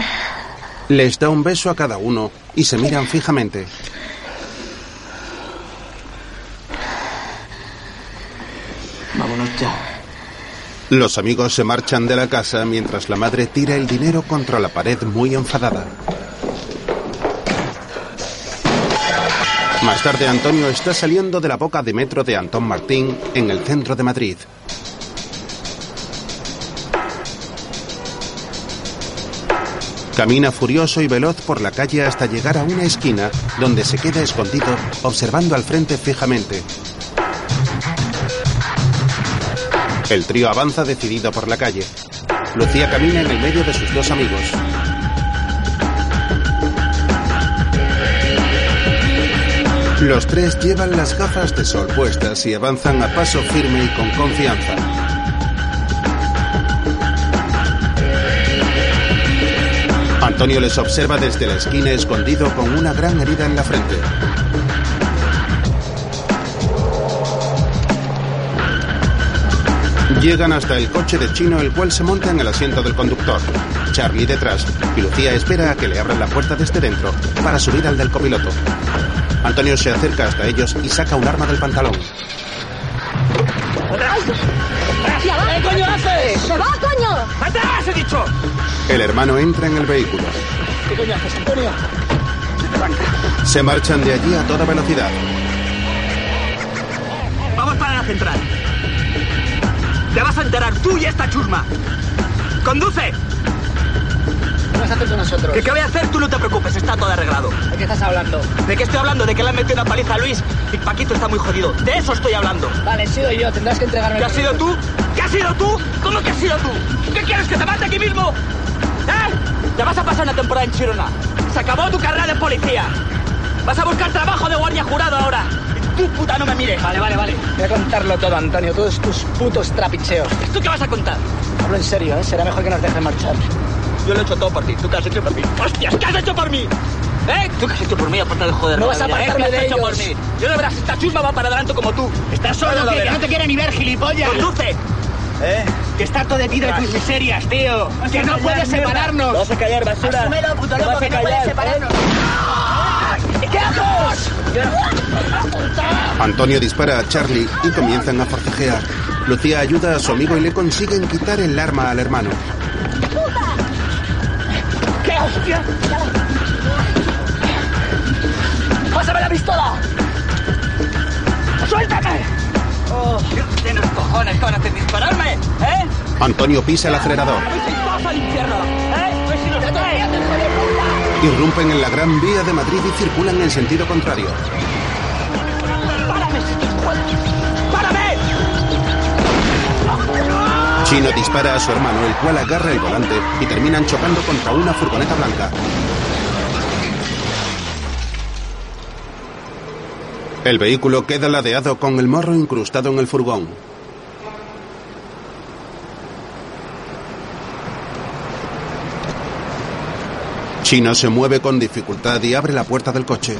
Les da un beso a cada uno y se miran fijamente. Vámonos ya. Los amigos se marchan de la casa mientras la madre tira el dinero contra la pared muy enfadada. Más tarde Antonio está saliendo de la boca de metro de Antón Martín en el centro de Madrid. Camina furioso y veloz por la calle hasta llegar a una esquina donde se queda escondido observando al frente fijamente. El trío avanza decidido por la calle. Lucía camina en el medio de sus dos amigos. Los tres llevan las gafas de sol puestas y avanzan a paso firme y con confianza. Antonio les observa desde la esquina escondido con una gran herida en la frente. Llegan hasta el coche de Chino, el cual se monta en el asiento del conductor. Charlie detrás y Lucía espera a que le abran la puerta desde dentro para subir al del copiloto. Antonio se acerca hasta ellos y saca un arma del pantalón. ¿Qué coño haces? ¡Se va, coño! ¡Atrás, he dicho! El hermano entra en el vehículo. ¿Qué coño haces, Antonio? Se marchan de allí a toda velocidad. Vamos para la central. Te vas a enterar tú y esta chusma. ¡Conduce! ¿Qué vas a hacer con nosotros? ¿Qué, ¿Qué voy a hacer? Tú no te preocupes, está todo arreglado. ¿De qué estás hablando? ¿De qué estoy hablando? De que le han metido una paliza a Luis y Paquito está muy jodido. De eso estoy hablando. Vale, he sido yo, tendrás que entregarme. ¿Qué has sido tú? ¿Qué has sido tú? ¿Cómo que has sido tú? ¿Qué quieres que te mate aquí mismo? ¿Eh? Te vas a pasar una temporada en Chirona. Se acabó tu carrera de policía. Vas a buscar trabajo de guardia jurado ahora. Tú, puta, no me mires. Vale, vale, vale. Voy a contarlo todo, Antonio. Todos tus putos trapicheos. ¿Tú qué vas a contar? Hablo en serio, ¿eh? Será mejor que nos dejes marchar. Yo lo he hecho todo por ti. ¿Tú qué has hecho por mí? ¡Hostias! ¿Qué has hecho por mí? ¿Eh? ¿Tú qué has hecho por mí? Aparte de joder. No vas a ¿eh? ¿Qué apartarme has de hecho por ellos. mí? Yo de veras, esta chusma va para adelante como tú. Estás solo, de que, no te quiere ni ver, gilipollas. ¡Conduce! ¿Eh? Que está harto de ti de tus miserias, tío. Que no puedes separarnos. Vas a callar, basura. Asúmelo, puto loco, que no puedes separarnos. Antonio dispara a Charlie y comienzan a forcejear. Lucía ayuda a su amigo y le consiguen quitar el arma al hermano. ¿Qué hostia? ¡Pásame la pistola! ¡Suéltame! Oh, tienes cojones con hacer dispararme, ¿eh? Antonio pisa el acelerador. A ver si vas al infierno, ¿eh? Irrumpen en la gran vía de Madrid y circulan en sentido contrario. ¡Párame! ¡Párame! Chino dispara a su hermano, el cual agarra el volante y terminan chocando contra una furgoneta blanca. El vehículo queda ladeado con el morro incrustado en el furgón. Chino se mueve con dificultad y abre la puerta del coche.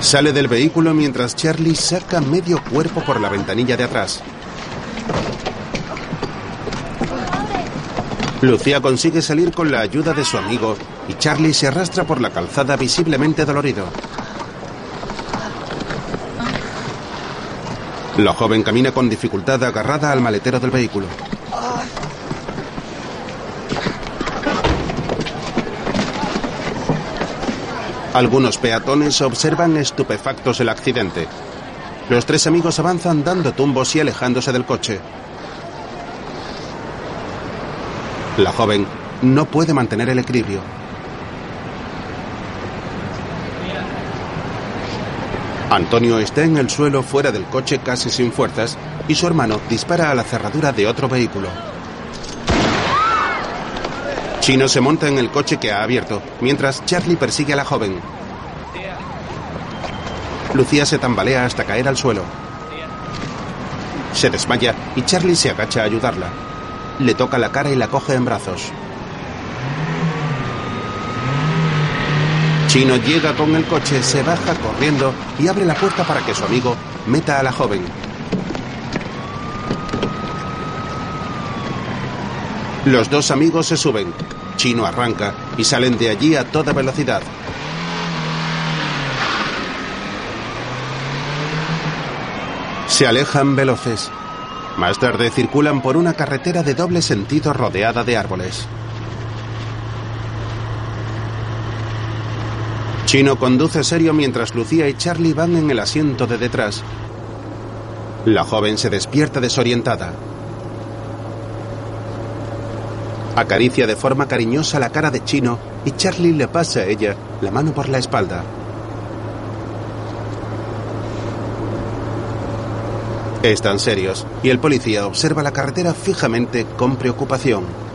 Sale del vehículo mientras Charlie saca medio cuerpo por la ventanilla de atrás. Lucía consigue salir con la ayuda de su amigo y Charlie se arrastra por la calzada visiblemente dolorido. La joven camina con dificultad agarrada al maletero del vehículo. Algunos peatones observan estupefactos el accidente. Los tres amigos avanzan dando tumbos y alejándose del coche. La joven no puede mantener el equilibrio. Antonio está en el suelo fuera del coche casi sin fuerzas y su hermano dispara a la cerradura de otro vehículo. Chino se monta en el coche que ha abierto, mientras Charlie persigue a la joven. Lucía se tambalea hasta caer al suelo. Se desmaya y Charlie se agacha a ayudarla. Le toca la cara y la coge en brazos. Chino llega con el coche, se baja corriendo y abre la puerta para que su amigo meta a la joven. Los dos amigos se suben. Chino arranca y salen de allí a toda velocidad. Se alejan veloces. Más tarde circulan por una carretera de doble sentido rodeada de árboles. Chino conduce serio mientras Lucía y Charlie van en el asiento de detrás. La joven se despierta desorientada. Acaricia de forma cariñosa la cara de Chino y Charlie le pasa a ella la mano por la espalda. Están serios y el policía observa la carretera fijamente con preocupación.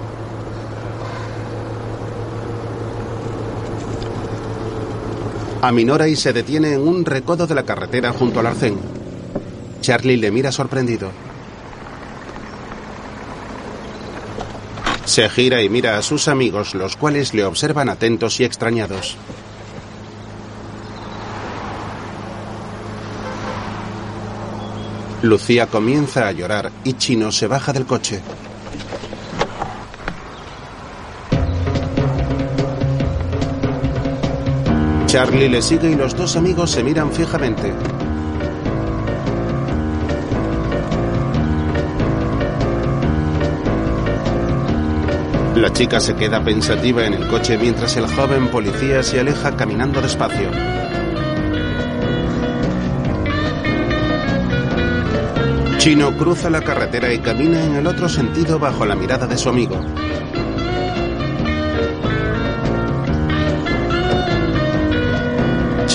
Aminora y se detiene en un recodo de la carretera junto al arcén. Charlie le mira sorprendido. Se gira y mira a sus amigos, los cuales le observan atentos y extrañados. Lucía comienza a llorar y Chino se baja del coche. Charlie le sigue y los dos amigos se miran fijamente. La chica se queda pensativa en el coche mientras el joven policía se aleja caminando despacio. Chino cruza la carretera y camina en el otro sentido bajo la mirada de su amigo.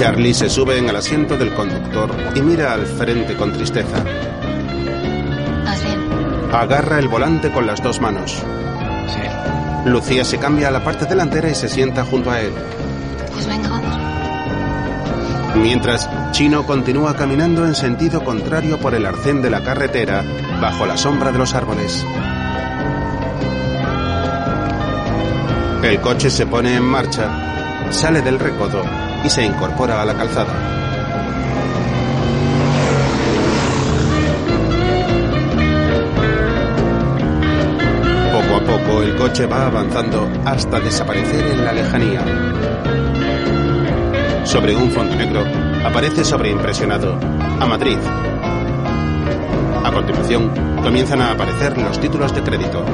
Charlie se sube en el asiento del conductor y mira al frente con tristeza. ¿Vas bien? Agarra el volante con las dos manos. Sí. Lucía se cambia a la parte delantera y se sienta junto a él. Pues venga, vamos. Mientras, Chino continúa caminando en sentido contrario por el arcén de la carretera, bajo la sombra de los árboles. El coche se pone en marcha, sale del recodo y se incorpora a la calzada. Poco a poco el coche va avanzando hasta desaparecer en la lejanía. Sobre un fondo negro aparece sobreimpresionado a Madrid. A continuación comienzan a aparecer los títulos de crédito.